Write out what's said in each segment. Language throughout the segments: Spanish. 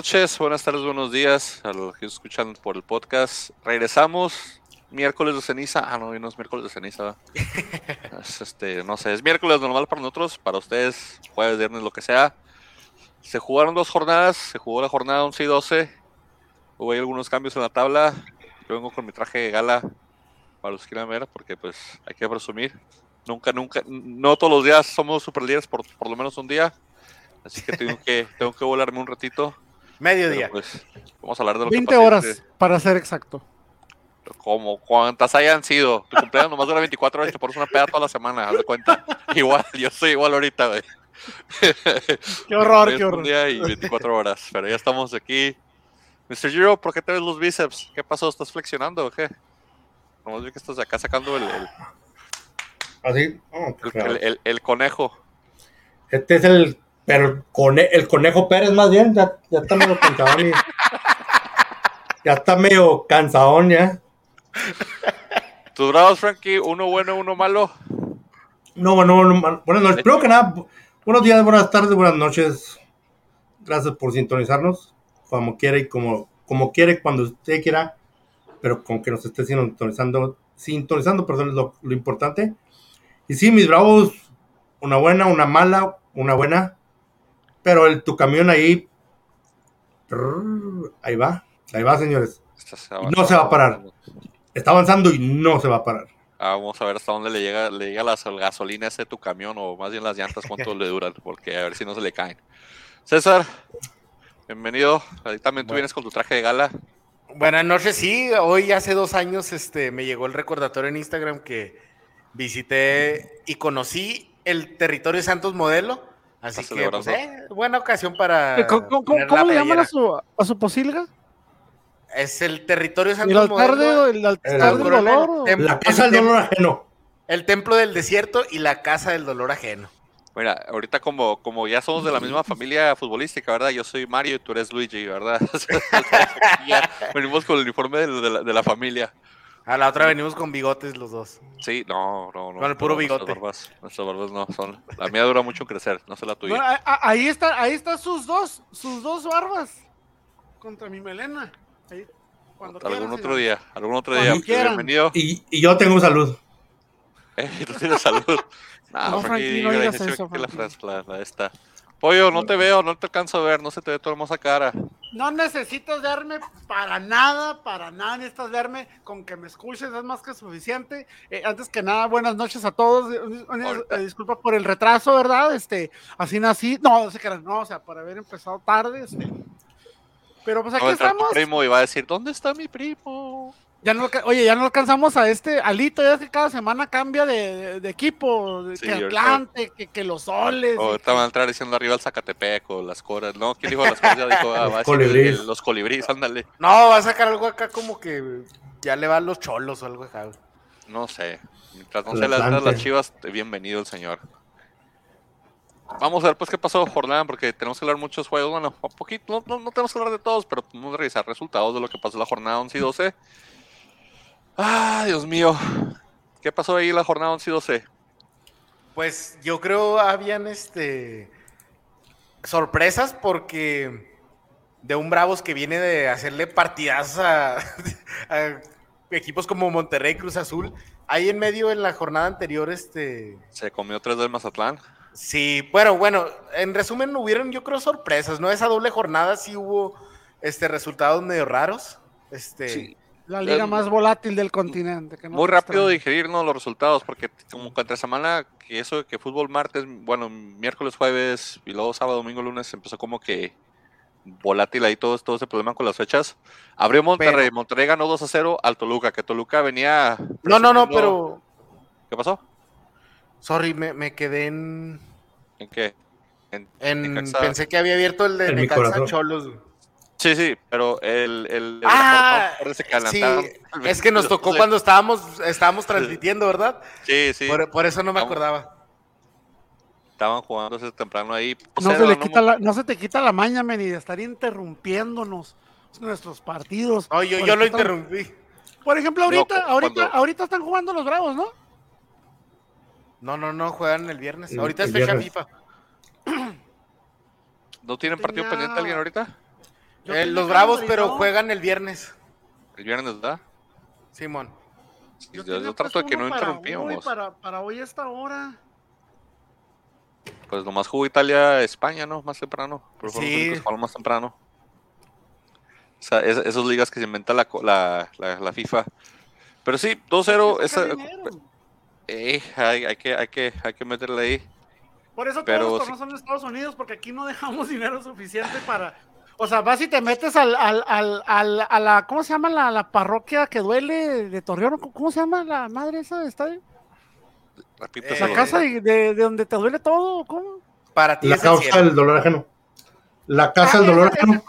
Buenas noches, buenas tardes, buenos días a los que escuchan por el podcast. Regresamos miércoles de ceniza. Ah, no, no es miércoles de ceniza. es, este, no sé, es miércoles normal para nosotros, para ustedes, jueves, viernes, lo que sea. Se jugaron dos jornadas, se jugó la jornada 11 y 12. Hubo ahí algunos cambios en la tabla. Yo vengo con mi traje de gala para los que quieran ver, porque pues hay que presumir. Nunca, nunca, no todos los días somos super líderes por, por lo menos un día. Así que tengo que, tengo que volarme un ratito. Mediodía. Pues, vamos a hablar de lo 20 que pasó horas, este- para ser exacto. como cuantas hayan sido. Tu cumpleaños nomás dura 24 horas y te pones una peda toda la semana, haz de cuenta. Igual, yo soy igual ahorita, güey. Qué horror, qué Un horror. día y 24 horas, pero ya estamos aquí. Mr. Giro, ¿por qué te ves los bíceps? ¿Qué pasó? ¿Estás flexionando o qué? Nomás vi que estás de acá sacando el, el, Así. Oh, el- el- el conejo. Este es el. Pero el, cone- el conejo Pérez, más bien. Ya, ya está medio cansadón. y- ya está medio cansadón, ya. ¿Tus bravos, Frankie? ¿Uno bueno, uno malo? No, bueno, no, buenas noches. Primero que nada, bu- buenos días, buenas tardes, buenas noches. Gracias por sintonizarnos. Como quiera y como, como quiere, cuando usted quiera. Pero con que nos esté sintonizando, sintonizando, perdón, es lo, lo importante. Y sí, mis bravos, una buena, una mala, una buena. Pero el, tu camión ahí. Ahí va, ahí va, señores. No se va a parar. Está avanzando y no se va a parar. Ah, vamos a ver hasta dónde le llega, le llega la sol- gasolina ese tu camión o más bien las llantas, cuánto le duran, porque a ver si no se le caen. César, bienvenido. Ahí también tú Bueno. vienes con tu traje de gala. Buenas noches, sí. Hoy hace dos años este, me llegó el recordatorio en Instagram que visité y conocí el territorio Santos Modelo. Así que, pues, eh, buena ocasión para. Eh, ¿Cómo, le llaman a su, a su posilga? Es el territorio ¿El Santos altar, de, el altar El- del dolor? La casa el del dolor ajeno. El templo del desierto y la casa del dolor ajeno. Mira, ahorita como, como ya somos de la misma familia futbolística, ¿verdad? Yo soy Mario y tú eres Luigi, ¿verdad? ya venimos con el uniforme de, de la, de la familia. A la otra venimos con bigotes los dos. Sí, no, no, no. Con el puro no, bigote. Nuestras barbas, nuestras barbas no son. La mía dura mucho crecer, no sé la No, tuya. a- ahí está, ahí están sus dos, sus dos barbas contra mi melena. Ahí, cuando algún quieran, otro día, algún otro día. Bienvenido. Y, y yo tengo salud. Eh, tú tienes salud. Nah, No, Frankie, no digas eso, que la, Frankie. frase- la- la esta. Pollo, no te veo, no te alcanzo a ver, no se te ve tu hermosa cara. No necesitas verme para nada, para nada necesitas verme, con que me escuches es más que suficiente. Eh, antes que nada, buenas noches a todos. Eh, eh, disculpa por el retraso, ¿verdad? Este, así nací. No, no sé qué era, no, o sea, por haber empezado tarde, este. Pero pues aquí a entrar tu estamos. primo va a decir, ¿dónde está mi primo? Ya no, oye, ya no alcanzamos a este Alito, ya es que cada semana cambia de, de- de equipo, de- Sí, que Atlante, que, que los soles. Ahorita van a entrar diciendo arriba el Zacatepec o las coras. No, ¿quién dijo las coras? Ya dijo, ah, Los va a los colibríes, ándale. No, va a sacar algo acá como que ya le va a los cholos o algo acá. No sé. Mientras no El se le dan las chivas, bienvenido el señor. Vamos a ver pues qué pasó jornada, porque tenemos que hablar muchos juegos. Bueno, un poquito, no, no, no tenemos que hablar de todos, pero podemos revisar resultados de lo que pasó la jornada 11 y 12. Ah, Dios mío. ¿Qué pasó ahí la jornada 11 y 12? Pues yo creo habían este sorpresas porque de un Bravos que viene de hacerle partidazos a, a equipos como Monterrey, Cruz Azul. Ahí en medio en la jornada anterior, este Se comió tres del Mazatlán. sí, bueno, bueno, en resumen hubieron yo creo sorpresas, ¿no? Esa doble jornada sí hubo este resultados medio raros. Este Sí. La liga Eh, más volátil del continente. que no Muy rápido digerirnos los resultados, porque como que entre semana, que eso de que fútbol martes, bueno, miércoles, jueves, y luego sábado, domingo, lunes, empezó como que volátil ahí todo, todo ese problema con las fechas. Abrió Monterrey, Pero- Monterrey ganó 2 a 0 al Toluca, que Toluca venía... No, no, no, pero ¿Qué pasó? sorry, me, me quedé en, ¿En qué? En- en- pensé que había abierto el de Necaxa. Cholos. Sí, sí, pero el... el, el Ah, parece que sí, es que nos tocó cuando estábamos, estábamos transmitiendo, ¿verdad? Sí, sí, Por, por eso no me acordaba. estaban jugando ese temprano ahí. No se, le ¿no? quita la, no se te quita la maña, men, y de estar interrumpiéndonos nuestros partidos. No, yo, yo lo interrumpí. Por ejemplo, ahorita, ahorita, cuando- ahorita están jugando los bravos, ¿no? No, no, no, juegan el viernes. El- Ahorita es el fecha. FIFA. ¿No tienen partido Tenía- pendiente alguien ahorita? Yo Eh, los Bravos, pero juegan el viernes. El viernes, ¿verdad? Simón. Yo, tenía yo trato de puesto que no uno para hoy. Para, para hoy a esta hora. Pues nomás jugó Italia-España, ¿no? Más temprano. Pero Sí. más temprano. O sea, es- esas ligas que se inventa la, co- la, la, la FIFA. Pero sí, 2-0. Hay que Esa, sacar dinero. eh, hay, hay que, hay, que, hay que meterle ahí. Por eso Pero todos los sí. torneos son en Estados Unidos, porque aquí no dejamos dinero suficiente para. O sea, vas y te metes al, al, al, al- a la. ¿Cómo se llama la, la parroquia que duele de Torreón? ¿Cómo- ¿Cómo se llama la madre esa de estadio? La Eh, casa de, de- de donde te duele todo, ¿cómo? Para ti La causa del dolor ajeno. La casa Ah, del dolor ajeno.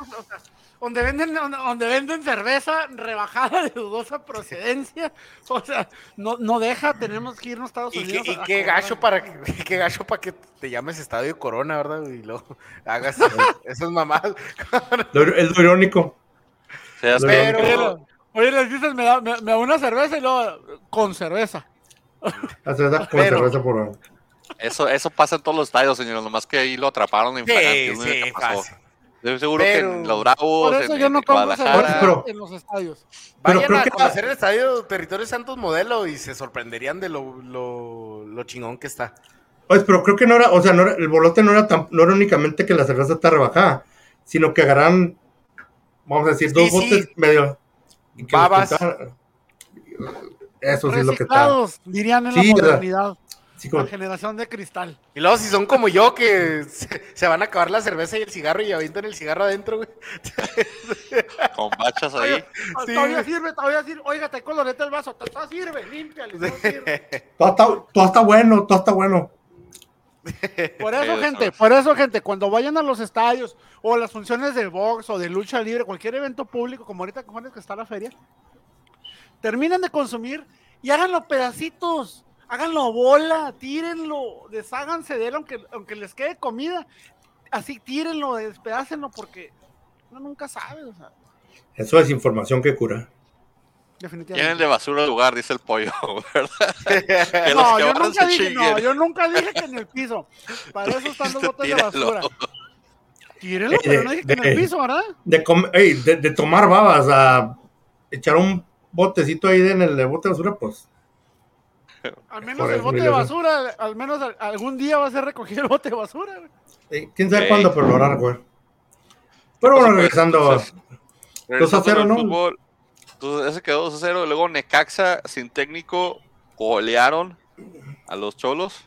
Donde venden, donde, venden cerveza rebajada de dudosa procedencia. O sea, no, no deja, tenemos que irnos a Estados Y, Unidos. qué, y qué gacho para que, qué gacho para que te llames Estadio Corona, ¿verdad? Y luego hagas esas mamadas. Lo, es lo irónico. Pero- Oye, lo- les dices, me da, me, me da una cerveza y luego con cerveza. La cerveza con Pero- cerveza por. Eso, eso pasa en todos los estadios, señor. Nomás que ahí lo atraparon en Sí, sí, ¿Qué pasó? fácil. Estoy seguro Pero- que en los Bravos, Por eso en, yo no en Guadalajara, Pero- en los estadios. Pero Vayan creo a que- conocer el estadio Territorio Santos Modelo y se sorprenderían de lo, lo, lo chingón que está. Pues, pero creo que no era, o sea, no era- el bolote no era tan, no era únicamente que la cerveza está rebajada, sino que agarran, vamos a decir, Sí, dos sí. botes medio. y que los Babas. Eso sí es lo que está. Dirían en Sí, la modernidad. Sí, como- La generación de cristal. Y luego si son como yo que se, se van a acabar la cerveza y el cigarro y avientan el cigarro adentro, güey. con bachas ahí. Oye, Sí. todavía sirve, todavía sirve. Oiga, te colorete el vaso. Todavía sirve, límpiale. todavía sirve. todo, está, todo está bueno, todo está bueno. Por eso, gente, por eso, gente, cuando vayan a los estadios o las funciones de box o de lucha libre, cualquier evento público, como ahorita cojones que está la feria, terminen de consumir y háganlo pedacitos, háganlo bola, tírenlo, desháganse de él, aunque, aunque les quede comida, así tírenlo, despedácenlo, porque uno nunca sabe, o sea, Eso es información que cura. Tienen de basura el lugar, dice el pollo, ¿verdad? No, yo nunca dije, no, yo nunca dije que en el piso. Para eso están los botes de basura. Tírenlo, Eh, pero no dije que en el piso, ¿verdad? De, de, de tomar babas a echar un botecito ahí en el bote de basura, pues. Al menos Por el bote de basura, al menos al- algún día va a ser recogido el bote de basura. güey. eh, quién sabe cuándo, pero lo hará, güey. Pero bueno, regresando. entonces, regresando 2 a 0, al ¿no? fútbol, entonces, ese quedó 2 a 0. Luego Necaxa, sin técnico, golearon a los Cholos.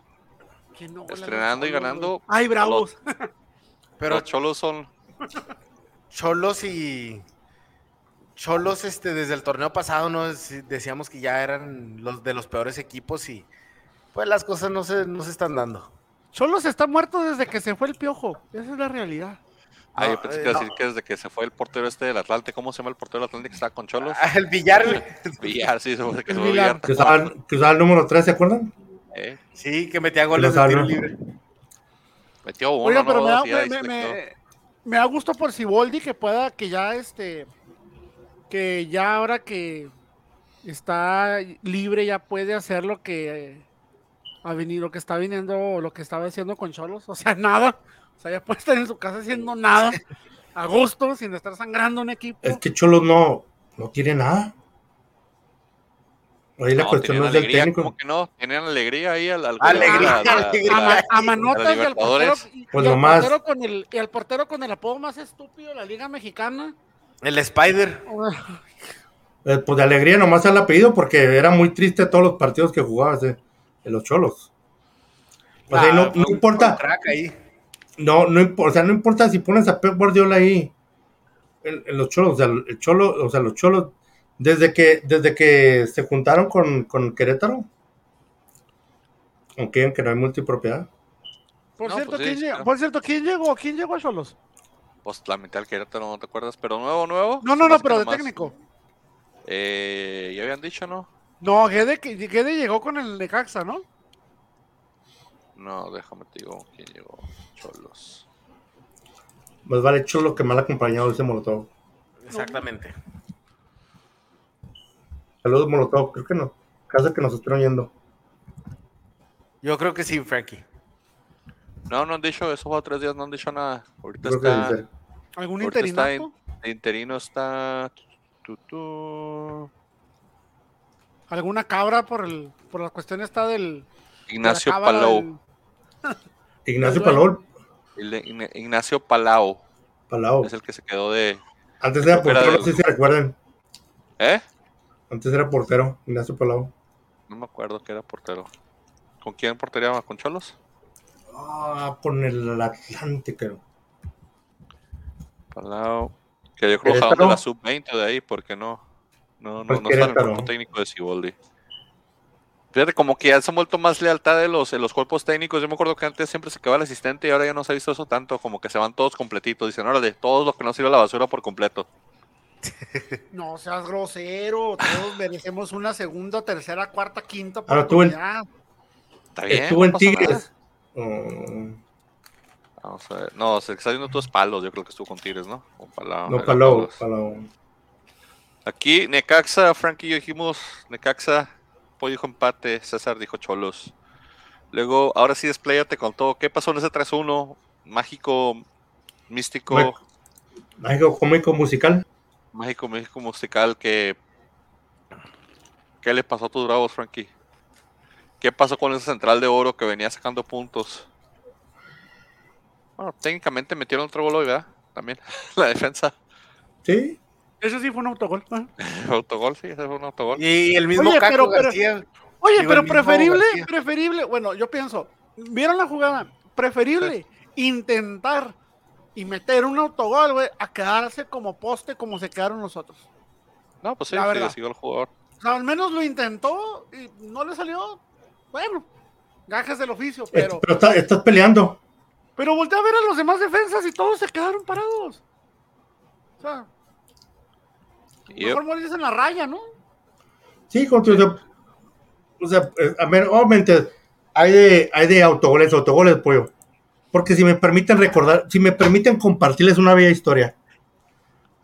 Que no, Estrenando y ganando. Ay, bravos. Pero los Cholos son. Cholos y Cholos, este, desde el torneo pasado, ¿no? Dec- Decíamos que ya eran los de los peores equipos y pues las cosas no se, no se están dando. Cholos está muerto desde que se fue el piojo. Esa es la realidad. Ah, yo No, pensé eh, que no. decir que desde que se fue el portero este del Atlante, ¿cómo se llama el portero del Atlante que estaba con Cholos? Ah, el billar, güey. Villar, sí, se fue que El se fue Villar. Villar. Que usaba, que usaba el número 3, ¿se acuerdan? Eh, Sí, que metía goles de tiro libre. metió uno, Oiga, no pero me dos, da, me, me- me da gusto por Siboldi que pueda, que ya este, que ya ahora que está libre ya puede hacer lo que ha venido, lo que está viniendo, lo que estaba haciendo con Cholos. O sea, nada. O sea, ya puede estar en su casa haciendo nada. A gusto, sin estar sangrando un equipo. Es que Cholos no, no tiene nada. Ahí la No, cuestión no es del alegría, técnico. ¿cómo que no? Tenían alegría ahí al, al Alegría, a la- a la- alegría. a, a manotas y al portero, Libertadores. y, Pues y al nomás. portero con el, y al portero con el apodo más estúpido de la Liga Mexicana. El Spider. Eh, pues de alegría nomás el apellido porque era muy triste todos los partidos que jugaba ese- en los Cholos. O sea, Ah, no, un- importa, ahí. no, no, o sea, no importa si pones a Pep Guardiola ahí en, en los Cholos, o sea, el Cholo, o sea, los Cholos, desde que, desde que se juntaron con, con Querétaro, aunque que no hay multipropiedad, Por, No, cierto, pues sí, ¿quién sí, llegó? claro. por cierto, ¿quién llegó? ¿Quién llegó a Cholos? Pues la mitad del Querétaro, no te acuerdas, pero nuevo, nuevo. No, no, no, pero de técnico. Eh, ya habían dicho, ¿no? No, Gede, que- Gede llegó con el Necaxa, ¿no? No, déjame te digo quién llegó. Cholos. más vale Cholo que mal acompañado ese Molotov. Exactamente. Saludos Molotov, creo que no, casa que nos estén oyendo. Yo creo que sí, Frankie. No, no han dicho, esos otros tres días no han dicho nada. Ahorita está, dice. ¿Algún ahorita está? De interino está. tu, tu, ¿Alguna cabra por el por la cuestión esta del. Ignacio de Palau. del- Ignacio El Ign- Ignacio Palau Palau. es el que se quedó de. Antes era portero, no del- sé si recuerdan. ¿Eh? Antes era portero, Ignacio Palau. No me acuerdo que era portero. ¿Con quién portería? ¿Con Cholos? Ah, con el Atlante, creo. Palau. Que yo creo que de la sub-20 de ahí, porque no. No, no, Pues no está en el cuerpo técnico de Siboldi. Fíjate, como que ya se han vuelto más lealtad de los, de los cuerpos técnicos. Yo me acuerdo que antes siempre se quedaba el asistente y ahora ya no se ha visto eso tanto. Como que se van todos completitos. Dicen, órale, todos los que no sirve la basura por completo. No seas grosero. Todos merecemos una segunda, tercera, cuarta, quinta Ahora tú oportunidad. Está bien. Estuvo no en nada. Mm, Vamos a ver. No, se está viendo tus palos. Yo creo que estuvo con Tigres, ¿no? O Palau, no, Palau. Palos. Palau. Aquí, Necaxa, Frankie y yo dijimos, Necaxa, Pollo dijo empate, César dijo Cholos. Luego, ahora sí, despléyate con todo. ¿Qué pasó en ese 3-1? Mágico, místico. Mágico cómico musical. mágico, mágico musical que... ¿Qué le pasó a tus bravos, Frankie? ¿Qué pasó con ese central de oro que venía sacando puntos? Bueno, técnicamente metieron otro gol hoy, ¿verdad? También, la defensa. Sí. Ese sí fue un autogol. Ajá. Autogol, sí, ese fue un autogol. Y el mismo Oye, Caco pero- pero- García. Oye, Digo, pero preferible, García. preferible, bueno, yo pienso, ¿vieron la jugada? Preferible intentar y meter un autogol, güey, a quedarse como poste como se quedaron nosotros. No, pues sí, La sí, verdad. siguió el jugador. O sea, al menos lo intentó y no le salió. Bueno, gajes del oficio, Eh, pero, Pero está- estás peleando. pero volteé a ver a los demás defensas y todos se quedaron parados. O sea, Y mejor morirse en la raya, ¿no? Sí, con tu- o sea, eh, a ver, obviamente hay de, hay de autogoles, autogoles, pollo. Porque si me permiten recordar, si me permiten compartirles una bella historia.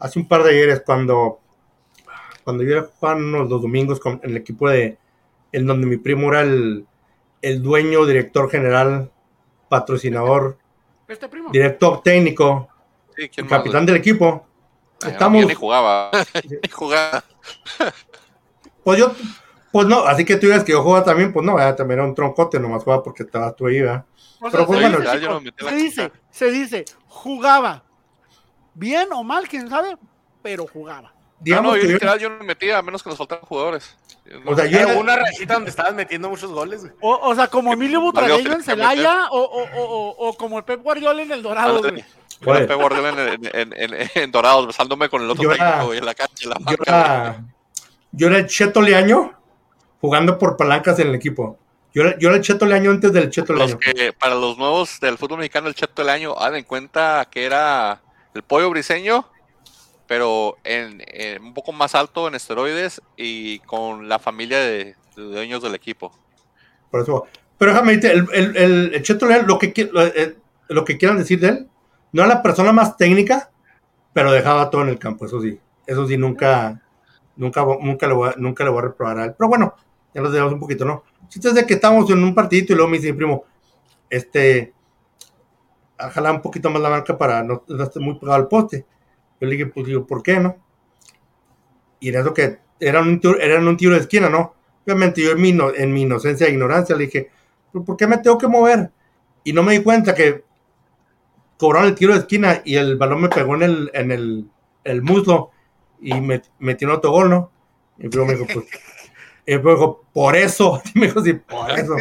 Hace un par de ayeres, cuando, cuando yo era jugando los domingos con el equipo de, en donde mi primo era el, el dueño, director general, patrocinador, Este primo. director técnico, Sí, ¿quién el más? capitán del equipo. Ay, no, Estamos, yo ni jugaba. ni jugaba. Pues yo, pues no, así que tú digas que yo jugaba también, pues no, ya también era un troncote, nomás jugaba porque estabas tú ahí, ¿verdad? O sea, pero pues se, bueno, dice, yo no se dice, se dice, jugaba. Bien o mal, quién sabe, pero jugaba. No, Digamos no, yo que yo- literal yo no me metía, a menos que nos faltaran jugadores. O sea, yo una rachita donde estabas metiendo muchos goles. güey. O, o sea, como Emilio Butragueño en. Celaya o, o, o, o- o como el Pep Guardiola en el Dorado. Güey. Yo Oye. era Pep Guardiola en, en, en, en- Dorados, besándome con el otro Yo técnico güey, en la cancha. la yo era, yo era el Cheto Leaño jugando por palancas en el equipo. Yo era, yo era el Cheto Leaño antes del Cheto Los Leaño. que, para los nuevos del fútbol mexicano, el Cheto del año, hagan en cuenta que era el pollo briseño, pero en, un poco más alto en esteroides y con la familia de, dueños del equipo. Por eso. Pero déjame el, el, el- el Cheto lo que, lo, eh, lo que quieran decir de él, no era la persona más técnica, pero dejaba todo en el campo, eso sí. Eso sí, nunca, nunca, nunca, le, voy a, nunca le voy a reprobar a él. Pero bueno, ya los dejamos un poquito, ¿no? Si es de que estamos en un partidito y luego me dice mi primo, este, ojalá un poquito más la banca para no, no estar muy pegado al poste. Yo le dije, pues digo, ¿por qué no? Y en eso que era un, tiro- era un tiro de esquina, ¿no? Obviamente yo en mi, en mi inocencia e ignorancia le dije, ¿pero ¿por qué me tengo que mover? Y no me di cuenta que cobraron el tiro de esquina y el balón me pegó en el, en el, el muslo y me metió un autogol, ¿no? Y luego me dijo, pues, y luego me dijo, por eso, y me dijo, sí, por eso.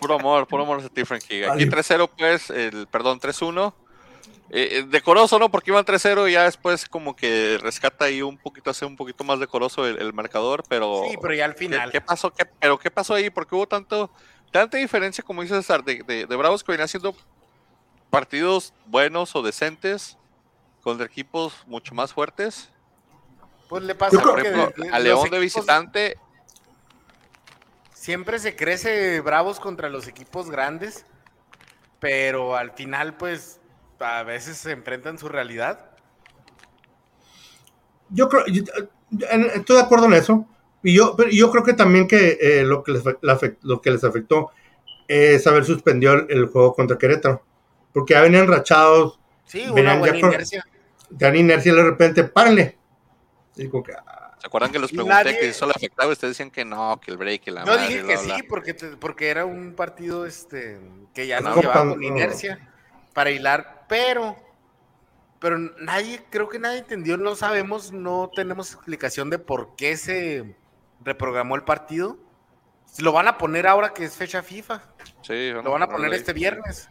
Puro amor, puro amor a ti, Frankie. Aquí Ay. 3-0, pues, el, perdón, 3-1. Eh, eh, decoroso, ¿no? Porque iban 3-0 y ya después como que rescata ahí un poquito, hace un poquito más decoroso el, el marcador, pero... Sí, pero ya al ¿Qué, final. qué pasó? ¿Qué- ¿Pero qué pasó ahí? Porque hubo tanto, tanta diferencia, como dice César, de, de, de Bravos que venían haciendo partidos buenos o decentes contra equipos mucho más fuertes. Pues le pasa Por que ejemplo, de- a León de visitante, Siempre se crece bravos contra los equipos grandes, pero al final, pues, a veces se enfrentan su realidad. Yo creo, yo- estoy de acuerdo en eso. Y yo, pero yo creo que también que eh, lo, que les, la lo que les afectó es haber suspendido el, el juego contra Querétaro. Porque ya venían rachados, Sí, Venían una buena ya con- inercia. te dan inercia y de repente, párenle. Y que, ah, ¿Se acuerdan que les Y pregunté nadie- que eso le afectaba? Y ustedes decían que no, que el break, que la Yo madre, dije que bla, sí, bla. porque, te- porque era un partido este, que ya No, nos llevaba con inercia para hilar, pero, pero nadie, creo que nadie entendió, no sabemos, no tenemos explicación de por qué se reprogramó el partido. Lo van a poner ahora que es fecha FIFA, Sí, lo van a poner ahí. este viernes.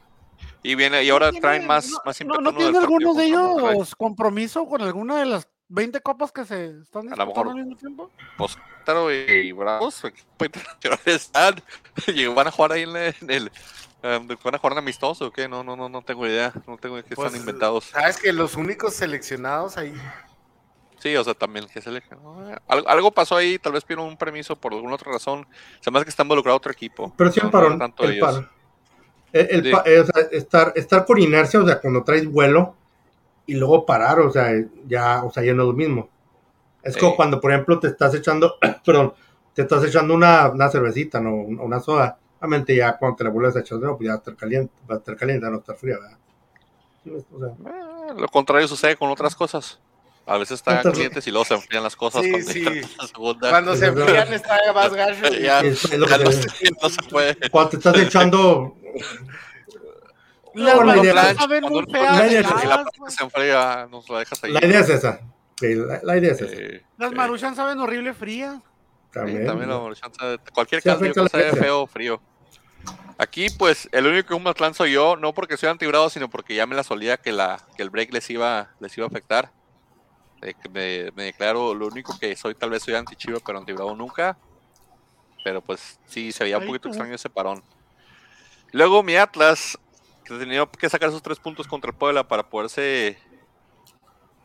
Y viene, y ahora ¿No traen tiene- más, no- más no, ¿No tiene alguno de ellos compromiso con alguna de las 20 copas que se están A lo disputando mejor. al mismo tiempo? Pues Querétaro y Bravos, su equipo internacional están. Y van a jugar ahí en el. en el, ¿Van a jugar amistoso o qué? No, no, no, no tengo idea. No tengo idea qué Pues, están inventados. Sabes que los únicos seleccionados ahí. Sí, o sea, también que se le... Algo, algo pasó ahí, tal vez pidieron un permiso por alguna otra razón. Se me hace que está involucrado otro equipo. Pero sí No, un parón. no tanto el ellos. parón. El- el Sí. pa- eh, o sea, estar, estar con inercia, o sea, cuando traes vuelo y luego parar, o sea, ya, o sea, ya no es lo mismo. Es Sí. como cuando, por ejemplo, te estás echando, perdón, te estás echando una, una cervecita, no, una soda. Obviamente ya cuando te la vuelves a echar, pues ya va a estar caliente, va a estar caliente, no estar fría, ¿verdad? O sea, Eh, lo contrario sucede con otras cosas. A veces están Entonces- calientes y luego se enfrían las cosas. Sí, cuando sí. llegan a la segunda. Cuando se enfrían está más gacho. Ya, es- es lo ya que no, te- se, no se puede. cuando te estás echando, No, la maruchan idea- saben Cuando muy no- feas. la idea- y la heladas, parte güey. se enfría, nos la dejas ahí. la idea es esa. Sí, la, la idea es esa. Eh, Las eh, maruchan saben horrible fría. También. También de cualquier sabe feo o frío. Aquí, pues, el único que un Matlán soy yo, no porque soy antibrado, sino porque ya me la solía que la que el break les iba les iba a afectar. Me, me declaro lo único que soy, tal vez soy anti-chivo, pero antibrado nunca. Pero pues sí, se veía un poquito extraño ese parón. Luego mi Atlas, que tenía que sacar esos tres puntos contra el Puebla para poderse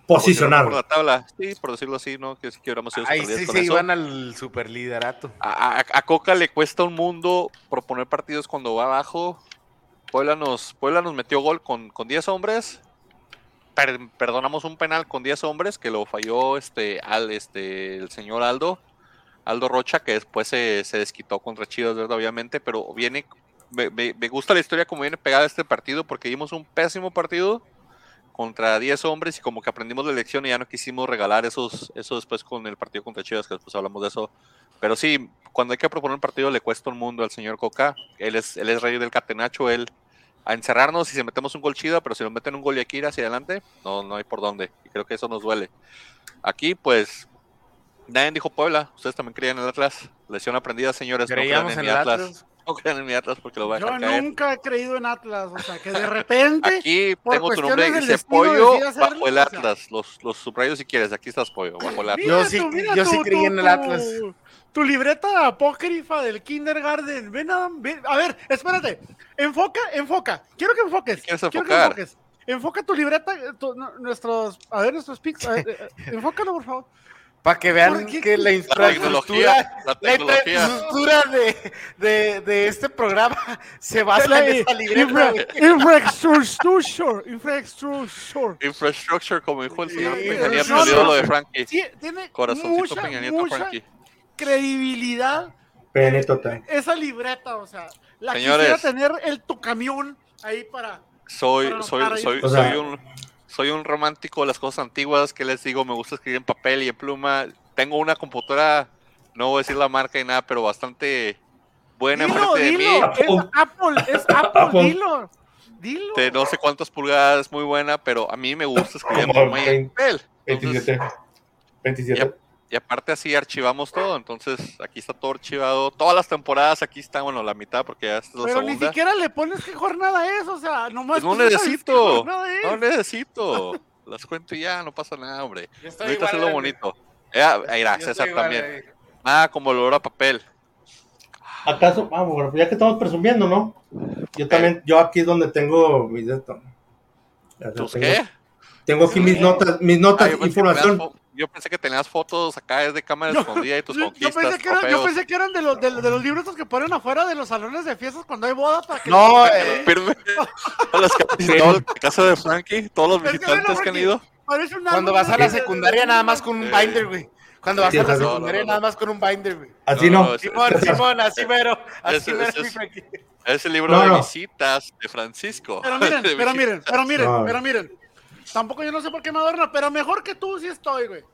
Posicionar. por la tabla. Sí, por decirlo así, ¿no? Que sí que hubiéramos sido Ahí sí se iban al superliderato. A, a- a Coca le cuesta un mundo proponer partidos cuando va abajo. Puebla nos, Puebla nos metió gol con, con 10 hombres. Per- perdonamos un penal con 10 hombres que lo falló este, al, este, el señor Aldo. Aldo Rocha, que después se, se desquitó contra Chivas, ¿verdad? Obviamente, pero viene. Me, me- me gusta la historia como viene pegada este partido porque dimos un pésimo partido contra 10 hombres y como que aprendimos la lección y ya no quisimos regalar esos, eso después con el partido contra Chivas, que después hablamos de eso. Pero sí, cuando hay que proponer un partido le cuesta un mundo al señor Coca. Él es, él es rey del catenacho, él a encerrarnos y si metemos un gol chido, pero si nos meten un gol y aquí ir hacia adelante, no, no hay por dónde. Y creo que eso nos duele. Aquí, pues, nadie dijo Puebla. Ustedes también creían en el Atlas. Lección aprendida, señores. No Creíamos en en el Atlas. Atlas. No crean en mi Atlas porque lo voy a Yo dejar caer. nunca he creído en Atlas. O sea, que de repente. Aquí por tengo tu nombre, dice Pollo hacerlo, bajo el o sea. Atlas. Los, los subrayos si quieres, aquí estás Pollo, bajo el Atlas. Yo sí- yo sí creí en el Atlas. Tu libreta apócrifa del kindergarten. Ven a, ven- a ver, espérate. Enfoca, enfoca. Quiero que enfoques. ¿Qué quieres Quiero que enfoques. Enfoca tu libreta, eh, tu- nuestros, a ver, nuestros pics. eh, eh, enfócalo, por favor. Para que vean que la La infraestructura, tecnología, la la tecnología. infraestructura de, de, de este programa se basa en esta libreta. Infrastructure, infrastructure. Infrastructure, como dijo el señor Sí, Peña Nieto, no, el ídolo de Frankie. Sí, tiene Corazoncito mucha, Peña Nieto, mucha Frankie. credibilidad Pene total. esa libreta, o sea, la Señores. quisiera tener el tu camión ahí para Soy, Para soy, ahí. soy, O sea- soy un soy un romántico de las cosas antiguas, que les digo, me gusta escribir en papel y en pluma. Tengo una computadora, no voy a decir la marca y nada, pero bastante buena dilo, enfrente de mí. es Apple, es Apple, Apple. dilo, dilo. de no sé cuántas pulgadas, muy buena, pero a mí me gusta escribir en pluma y en papel. Entonces, 27. 27. Y aparte así archivamos todo, entonces aquí está todo archivado. Todas las temporadas aquí están, bueno, la mitad porque ya esta es la Pero ni siquiera le pones qué jornada es, o sea, nomás Pues no necesito, es. no necesito. Las cuento y ya, no pasa nada, hombre. Ahorita hacerlo güey. bonito. Ya, ahí irá, César también. Ah, como el olor a papel. ¿Acaso? Vamos, bueno, ya que estamos presumiendo, ¿no? Yo también, yo aquí es donde tengo mis ¿Tus tengo, qué? Tengo aquí mis notas, mis Ah, notas, tenías información. Yo pensé que tenías fotos acá desde cámara Yo- escondida y tus Yo, yo conquistas. pensé que eran, yo pensé que eran de los, de, de los libros que ponen afuera de los salones de fiestas cuando hay boda para que No, eh, todo el caso de Frankie, todos los Es que visitantes que han ido. cuando vas a la secundaria nada más con un Eh. binder, güey. Cuando vas Sí, a la secundaria no. nada más con un binder, güey. Así No, no. no, ese- Simón, Simón, así mero. Así mero, Frankie. Es el libro No, de visitas de Francisco. Pero miren, pero miren, pero miren, No. pero miren. Tampoco yo no sé por qué me adorna, pero mejor que tú sí estoy, güey.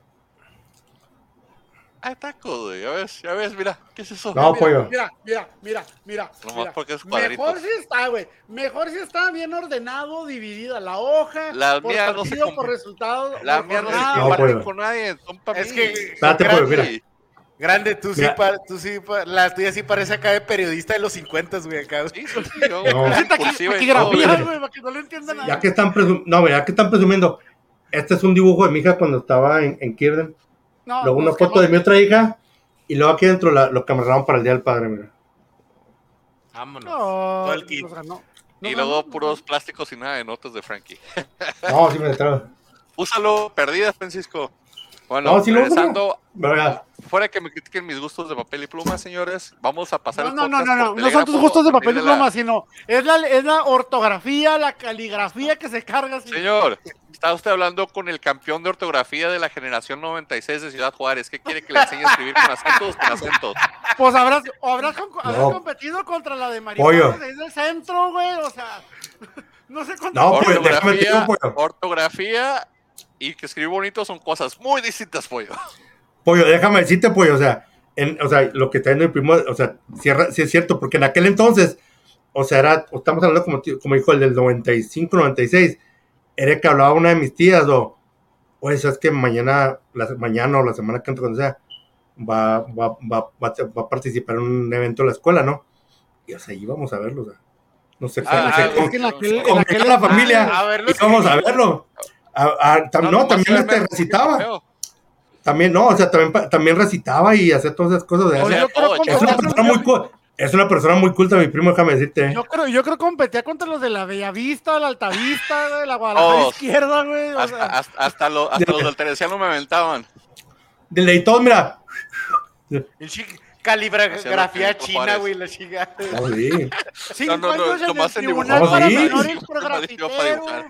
Ah, tacos, güey. Ya ves, ya ves, mira. ¿Qué es eso? No, mira, pollo. Mira, mira, mira, mira. Nomás mira. porque es cuadritos. Mejor si está, güey. Mejor si está bien ordenado, dividida la hoja. La por mía no se por resultado. La mía no se. No, con nadie. Son para Es mí. que Espérate, pollo, mira. Grande, tú sí, pa- tú sí, pa- la tuya sí parece acá de periodista de los 50, güey, acá. Sí, No. no. Ya que están presumiendo, no, ya que están presumiendo, este es un dibujo de mi hija cuando estaba en, en Kirden. No, Luego una foto de mi otra hija. Y luego aquí dentro la- lo que para el Día del Padre, mira. Vámonos. No, Todo el kit. Y luego puros plásticos y nada de notas de Frankie. No, sí me entraron. Úsalo, perdida, Francisco. Bueno, No, uso. regresando, fuera que me critiquen mis gustos de papel y pluma, señores, vamos a pasar No, el no, no, no, no, no son tus gustos de papel y la- pluma, sino es la, es la ortografía, la caligrafía que se carga. así. Señor, está usted hablando con el campeón de ortografía de la generación 96 de Ciudad Juárez. ¿Qué quiere que le enseñe a escribir con acentos o sin acentos? Pues habrás, o habrás, con- habrás No. competido contra la de desde el centro, güey, o sea, no sé cuánto. No, pues, ortografía, ortografía y que escribir bonito son cosas muy distintas, pollo. Pollo, déjame decirte, pollo, o sea, en, o sea, lo que está viendo mi primo, o sea, sí, es- sí es cierto, porque en aquel entonces, o sea, era, o estamos hablando como, como dijo el del 95, 96, era que hablaba una de mis tías, o, oye, sabes que mañana, la, mañana o la semana que entra, cuando sea, va, va, va, va, a- participar en un evento de la escuela, ¿no? Y, o sea, íbamos a verlo, o sea, no sé, Ah, no sé ah, es que en aquel, en aquel- que la familia, a verlo, vamos a verlo. A- a- tam- no, también este recitaba. También, no, o sea, también, también recitaba y hacía todas esas cosas. de O sea, es una persona muy cu- es una persona muy culta, mi primo, déjame decirte. Yo creo, yo creo que competía contra los de la Bellavista, la Altavista, güey, la Guadalajara Todos. izquierda, güey. O Hasta, sea, hasta, hasta lo- hasta los del Teresiano me aventaban. De ley todos, mira. El chi- caligrafía china, güey, la chica. No, sí. cinco no, no, años en nomás el en tribunal dibujar. para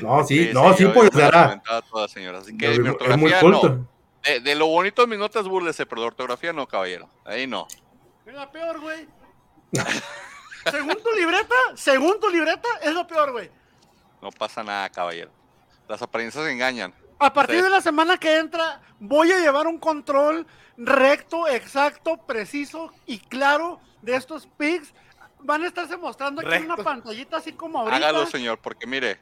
No, sí, no, sí, pues, señora. Así que es mi muy ortografía culto. no. De, de lo bonito de mis notas, búrlese, pero de ortografía no, caballero. Ahí no. Es la peor, güey. según tu libreta, según tu libreta, es lo peor, güey. No pasa nada, caballero. Las apariencias engañan. A partir Sí. de la semana que entra, voy a llevar un control recto, exacto, preciso y claro de estos pics. Van a estarse mostrando aquí en una pantallita así como ahorita. Hágalo, señor, porque mire,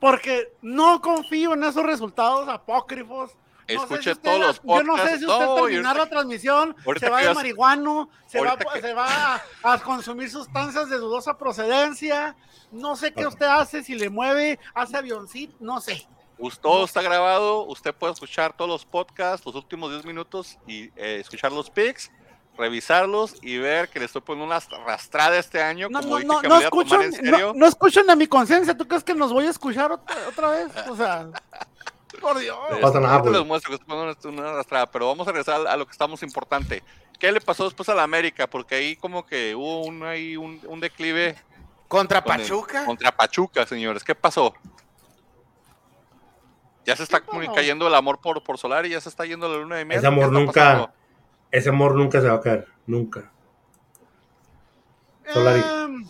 Porque no confío en esos resultados apócrifos. No Escuche si usted- todos los Yo no sé podcasts. si usted No, terminar la transmisión, se va de marihuano, se va, que- se va a, a consumir sustancias de dudosa procedencia. No sé qué usted hace, si le mueve, hace avioncito, no sé. todo está grabado. Usted puede escuchar todos los podcasts, los últimos 10 minutos y eh, escuchar los pics, revisarlos y ver que le estoy poniendo una arrastrada este año. No, como no, no, que no escuchan, en serio. no, no escuchan a mi conciencia. ¿Tú crees que nos voy a escuchar otra, otra vez? O sea, por Dios. Este, pasa nada, pues. les muestro que estoy poniendo una arrastrada, pero vamos a regresar a lo que estamos importante. ¿Qué le pasó después a la América? Porque ahí como que hubo un, ahí un, un declive Contra con el- Pachuca. contra Pachuca, señores. ¿Qué pasó? Ya se está cayendo el amor por, por Solari, ya se está yendo la luna de miel. Ese amor ¿Qué está nunca- pasando? Ese amor nunca se va a caer. Nunca. Solari. Em,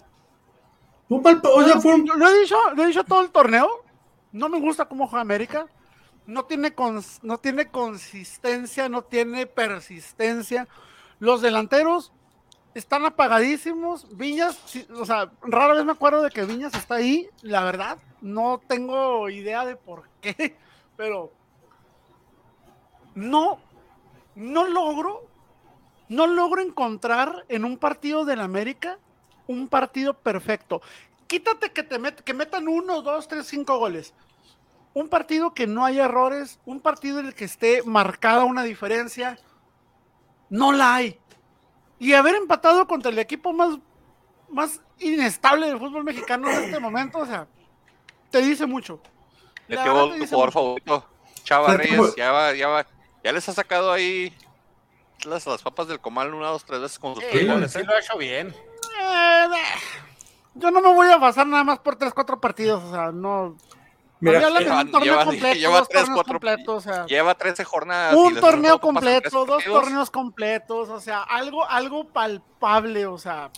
Un mal- o sea, fue un- Lo he dicho, lo he dicho todo el torneo. No me gusta cómo juega América. No tiene, cons- no tiene consistencia, no tiene persistencia. Los delanteros están apagadísimos. Viñas, o sea, rara vez me acuerdo de que Viñas está ahí. La verdad, no tengo idea de por qué, pero no, no logro, no logro encontrar en un partido del América un partido perfecto. Quítate que te met- que metan uno, dos, tres, cinco goles. Un partido que no haya errores, un partido en el que esté marcada una diferencia, no la hay. Y haber empatado contra el equipo más, más inestable del fútbol mexicano en este momento, o sea, te dice mucho. ¿De qué gol tu jugador mucho. favorito? Chava Reyes, ya va, ya va. Ya les ha sacado ahí las, las papas del comal una, dos, tres veces con sus Sí, goles, sí ¿eh? lo ha hecho bien. Eh, yo no me voy a basar nada más por tres, cuatro partidos, o sea, no. Mira, de lleva- un torneo lleva- completo, lleva tres, torneos cuatro- completos, o sea. Lleva 13 jornadas. un torneo completo, dos partidos. torneos completos, o sea, algo, algo palpable, o sea,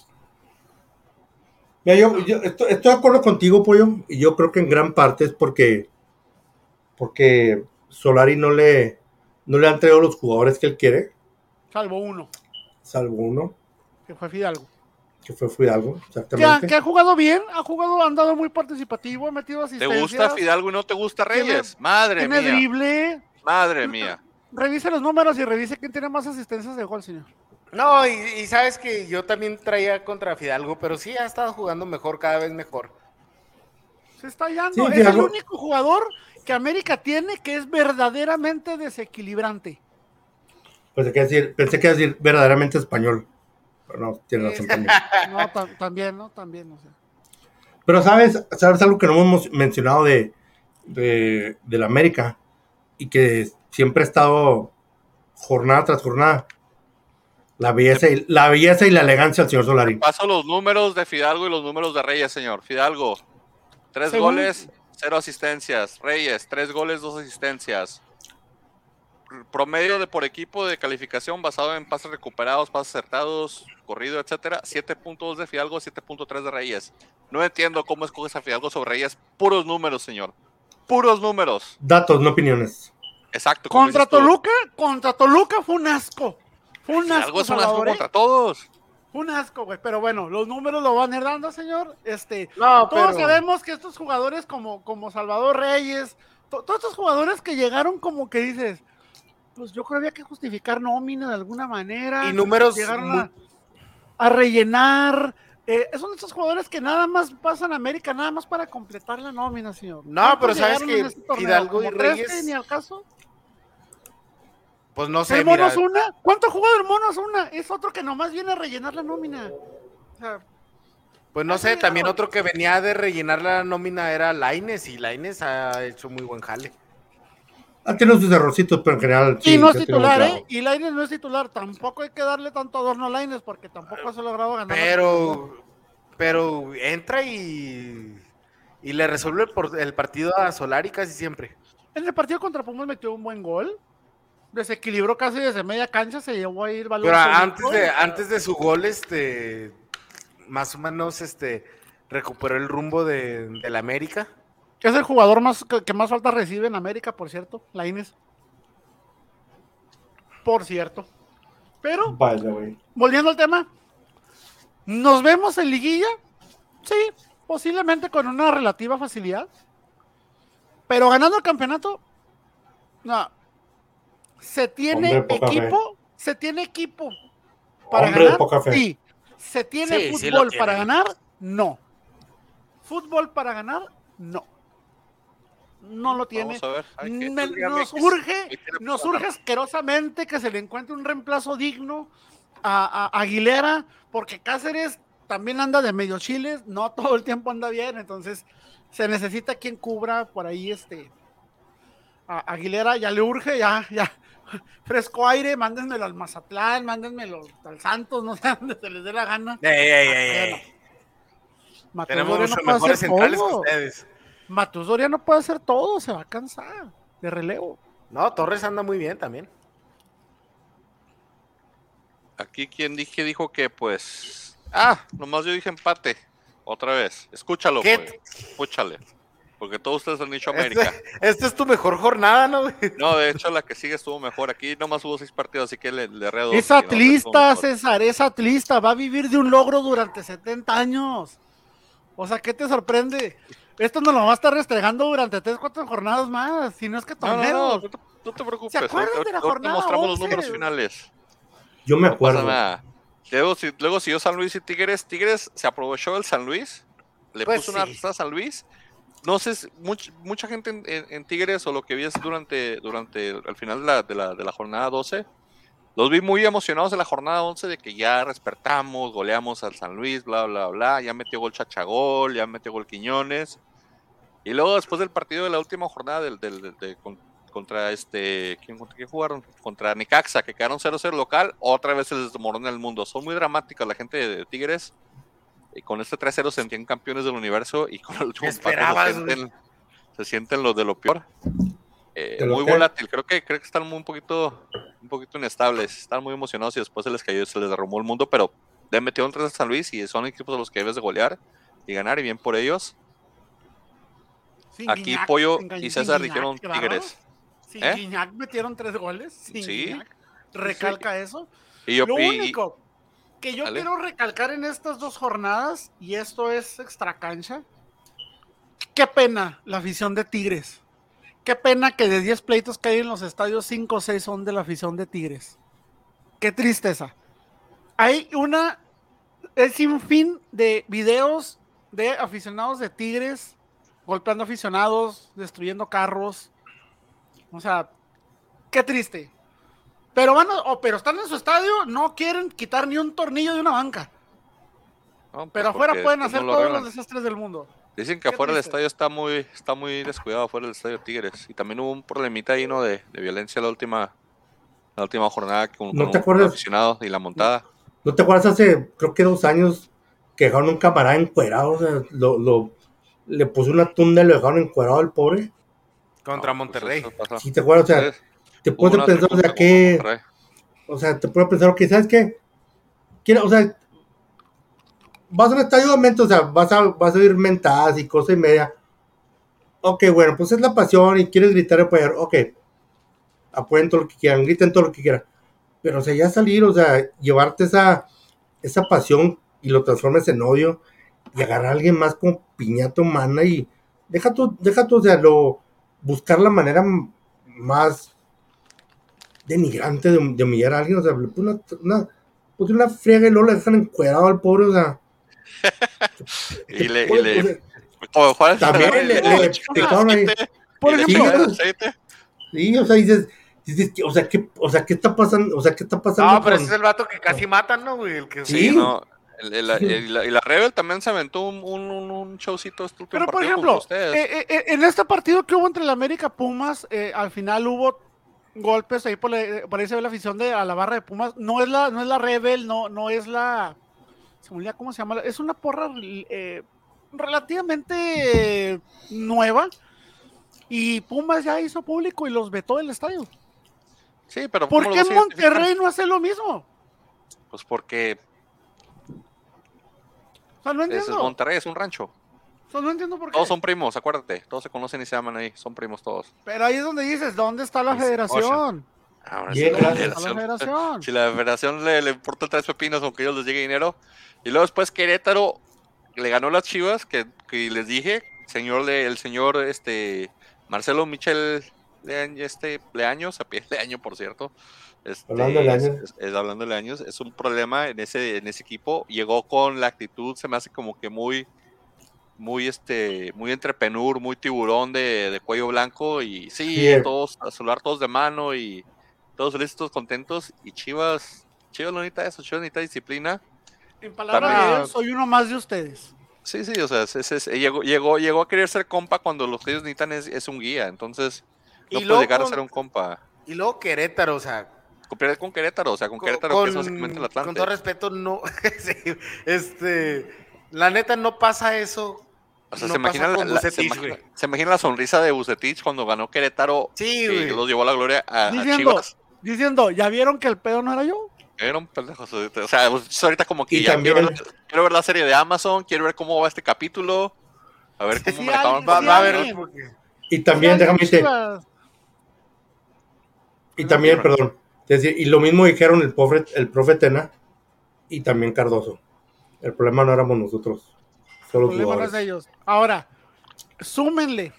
Mira, yo, yo estoy, estoy de acuerdo contigo, Pollo, y yo creo que en gran parte es porque porque Solari no le, no le han traído los jugadores que él quiere, Salvo uno, salvo uno, que fue Fidalgo. que fue Fidalgo, Que exactamente. que ha jugado bien, ha jugado, ha andado muy participativo, ha metido ¿Te asistencias. gusta Fidalgo y no te gusta Tiene- Reyes? Madre Tiene mía. drible. Madre mía. Revise los números y revise quién tiene más asistencias de gol, señor. No, y, y sabes que yo también traía contra Fidalgo, pero sí ha estado jugando mejor, cada vez mejor. Se está hallando. Sí, es el único jugador que América tiene que es verdaderamente desequilibrante. Pensé que, decir, pensé que iba a decir verdaderamente español. Pero no, tiene razón también. No, tam- también, ¿no? También, o sea. Pero sabes, sabes algo que no hemos mencionado de, de, del América y que siempre ha estado jornada tras jornada. La belleza y la, belleza y la elegancia del señor Solari. Paso los números de Fidalgo y los números de Reyes, señor. Fidalgo, tres Según- goles, cero asistencias. Reyes, tres goles, dos asistencias. Promedio de por equipo de calificación basado en pases recuperados, pases acertados, corrido, etcétera. 7.2 de Fidalgo, 7.3 de Reyes. No entiendo cómo escoges a Fidalgo sobre Reyes. Puros números, señor. Puros números. Datos, no opiniones. Exacto. Contra. Toluca, contra Toluca fue un asco. Fue un asco. Fidalgo es un asco contra todos. Un asco, güey. Pero bueno, los números lo van a ir dando, señor. Este, No, todos pero- sabemos que estos jugadores como, como Salvador Reyes, to- todos estos jugadores que llegaron como que dices, pues yo creo que había que justificar nómina de alguna manera. Y números Llegaron muy- a, a rellenar. Eh, son estos jugadores que nada más pasan a América, nada más para completar la nómina, señor. No, ¿Cuántos pero sabes que este tres Reyes- que ni al caso? Pues no sé, ¿El Mono mira, Osuna? ¿Cuánto ha jugado el Mono Osuna? Es otro que nomás viene a rellenar la nómina. O sea, pues no sé, también otro que venía de rellenar la nómina era Laines y Laines ha hecho muy buen jale. Ha tenido sus errorcitos, pero en general. y sí, no es titular, ¿eh? Y Laines no es titular. Tampoco hay que darle tanto adorno a Laines porque tampoco se ha logrado ganar. Pero, pero entra y, y le resuelve el, por- el partido a Solari casi siempre. En el partido contra Pumas metió un buen gol. Desequilibró casi desde media cancha, se llevó a ir balón. Pero antes de, antes de su gol, este, más o menos, este, recuperó el rumbo de, del América. Es el jugador más que, que más falta recibe en América, por cierto, Laines. Por cierto. Pero, Vaya, güey. volviendo al tema, ¿nos vemos en liguilla? Sí, posiblemente con una relativa facilidad. Pero ganando el campeonato, no. Se tiene fe. equipo, se tiene equipo para Hombre de ganar. poca fe. Sí. Se tiene Sí, sí lo fútbol tiene. para ganar, no. Fútbol para ganar, no. No lo tiene. Vamos a ver. que- Me- nos que- urge, nos urge asquerosamente que se le encuentre un reemplazo digno a, a Aguilera, porque Cáceres también anda de medio chiles, no todo el tiempo anda bien, entonces se necesita quien cubra por ahí este a Aguilera, ya le urge, ya, ya, fresco aire, mándenmelo al Mazatlán, mándenmelo al Santos, no sé dónde se les dé la gana. Ey, ey, ey, ey. Matheus Tenemos Doria no mucho puede mejores centrales que ustedes. Matheus Doria no puede hacer todo, se va a cansar de relevo. No, Torres anda muy bien también. Aquí quien dije dijo que pues. Ah, nomás yo dije empate. Otra vez. Escúchalo, ¿Qué? pues. Escúchale. Porque todos ustedes han dicho Este, América. esta es tu mejor jornada, ¿no? güey? No, de hecho la que sigue estuvo mejor. Aquí nomás hubo seis partidos, así que le, le dos, Es no, atlista, mejor. César, es atlista, va a vivir de un logro durante 70 años. O sea, ¿qué te sorprende? Esto nos lo va a estar restregando durante 3, 4 jornadas más, si no es que No, no, torneos. no, no te, no te preocupes. ¿Se acuerdan de la jornada mostramos los 11? números finales. Yo me No pasa acuerdo. nada. Luego, si, luego siguió San Luis y Tigres. Tigres se aprovechó del San Luis. Le Pues puso una sí. arrastrada a San Luis. No sé, si much- mucha gente en, en- en Tigres o lo que vi es durante, durante al final de la, de, la, de la jornada 12. Los vi muy emocionados de la jornada 11 de que ya despertamos, goleamos al San Luis, bla, bla, bla. Ya metió gol Chachagol, ya metió gol Quiñones. Y luego después del partido de la última jornada del, del- del- de- con- contra este, ¿quién, contra quién jugaron? Contra Necaxa, que quedaron 0-0 local, otra vez se les desmorona el mundo. Son muy dramáticas la gente de Tigres. Y con este 3-0 se sentían campeones del universo y con el último ¿Qué empate se sienten, se sienten los de lo peor. Eh, ¿De lo muy qué? volátil, creo que creo que están muy un poquito un poquito inestables, están muy emocionados y después se les cayó, se les derrumbó el mundo, pero le metieron 3 a San Luis y son equipos a los que debes de golear y ganar y bien por ellos. Sin aquí Guiñac, Pollo y César dijeron bárbaro. Tigres. Sin ¿Eh? Metieron tres goles. Sin Sí. Guiñac. Recalca eso. Y yo, Lo y- y- único que yo quiero recalcar en estas dos jornadas, y esto es extra cancha, qué pena la afición de Tigres. Qué pena que de 10 pleitos que hay en los estadios, 5 o 6 son de la afición de Tigres. Qué tristeza. Hay una. Es sin fin de videos de aficionados de Tigres golpeando aficionados, destruyendo carros. O sea, qué triste. Pero van a- o- pero están en su estadio, no quieren quitar ni un tornillo de una banca. no, pues Pero afuera pueden pues, hacer no lo todos arreglan. los desastres del mundo. Dicen que afuera del estadio está muy, está muy descuidado afuera del estadio Tigres. Y también hubo un problemita ahí, ¿no? De, de violencia la última, la última jornada con, ¿No con te un acuerdas? aficionado y la montada. ¿No te acuerdas hace, creo que dos años, que dejaron un camarada encuerado? O sea, lo, lo- le puso una tunda y lo dejaron encuerado al pobre. Contra No, pues Monterrey. pasa. ¿Sí te acuerdas? O sea, te puedes pensar, o sea, que, o sea, te puedes pensar, ok, ¿sabes qué? Quiero, o sea, vas a un estadio, obviamente, o sea, vas a, vas a oír mentadas y cosa y media. Ok, bueno, pues es la pasión y quieres gritar y apoyar, ok. Apoyen todo lo que quieran, griten todo lo que quieran. Pero, o sea, ya salir, o sea, llevarte esa, esa pasión y lo transformes en odio y agarrar a alguien más como piñata humana y deja tú, deja tú, o sea, lo, buscar la manera más denigrante de, de humillar a alguien, o sea, le pone una, una, pone una friega y luego le dejan encuadrado al pobre, o sea. Y le, y Pues, le, o sea, como Juan- También le, le, le picaron ahí. Por ejemplo, echaron Sí, o sea, dices, o sea, ¿qué, o sea, ¿qué está pasando? O sea, ¿qué está pasando? No, pero con- ese es el vato que casi matan, ¿no, güey? El que Sí. Sí, no. El- el- el- y la, y la Rebel también se aventó un, un, un, showcito último Pero por ejemplo, eh, eh, eh, en este partido que hubo entre la América Pumas, eh, al final hubo golpes ahí por, la- por ahí se ve la afición de a la barra de Pumas. No es la, no es la Rebel, no, no es la. Se me olvida cómo se llama. Es una porra eh, relativamente eh, nueva. Y Pumas ya hizo público y los vetó del estadio. sí, pero ¿Por ¿cómo qué? Monterrey no hace lo mismo? Pues porque O sea, no es entiendo. Monterrey, es un rancho. O sea, no entiendo por qué. Todos son primos, acuérdate. Todos se conocen y se aman ahí. Son primos todos. Pero ahí es donde dices, ¿dónde está la federación? Ahora sí, la gracias. ¿Dónde está la federación-? Si la federación le, le importa tres pepinos aunque ellos les llegue dinero. Y luego después Querétaro le ganó las chivas, que, que les dije, señor le- el señor este Marcelo Michel Leaño, este, Leaños, a pie Leaño por cierto. Este, Hablando de es- Leaño. es- es hablando de Leaños, es un problema en ese, en ese equipo. Llegó con la actitud, se me hace como que muy, muy este, muy entrepenur, muy tiburón de, de cuello blanco. Y sí, eh. todos a saludar todos de mano y todos felices, todos contentos. Y Chivas, Chivas no necesita eso, Chivas necesita disciplina. En palabras También- de él, soy uno más de ustedes. Sí, sí, o sea, es- es- es- llegó, llegó, llegó a querer ser compa cuando los que ellos necesitan es, es un guía. Entonces, no Y puede luego llegar a con- ser un compa. Y luego Querétaro, o sea, Competir con Querétaro, o sea, con con, Querétaro que es básicamente el Atlante. con todo respeto, no. sí, este. La neta, no pasa eso. O sea, no se, imagina la, con la- se, Bucetich, imagina, güey. se imagina la sonrisa de Bucetich cuando ganó Querétaro Sí, y güey. los llevó a la gloria a, a Diciendo, Chivas. diciendo, ¿ya vieron que el pedo no era yo? Eran pendejos. O sea, pues, ahorita como que Y ya también- quiero, ver, quiero ver la serie de Amazon, quiero ver cómo va este capítulo, a ver cómo Sí, manejaban alguien- Va, a porque- Y también, déjame Chivas. y también, perdón, decir, y lo mismo dijeron el profe, el profe Tena y también Cardoso. El problema no éramos nosotros, solo El problema no es de ellos. Ahora, súmenle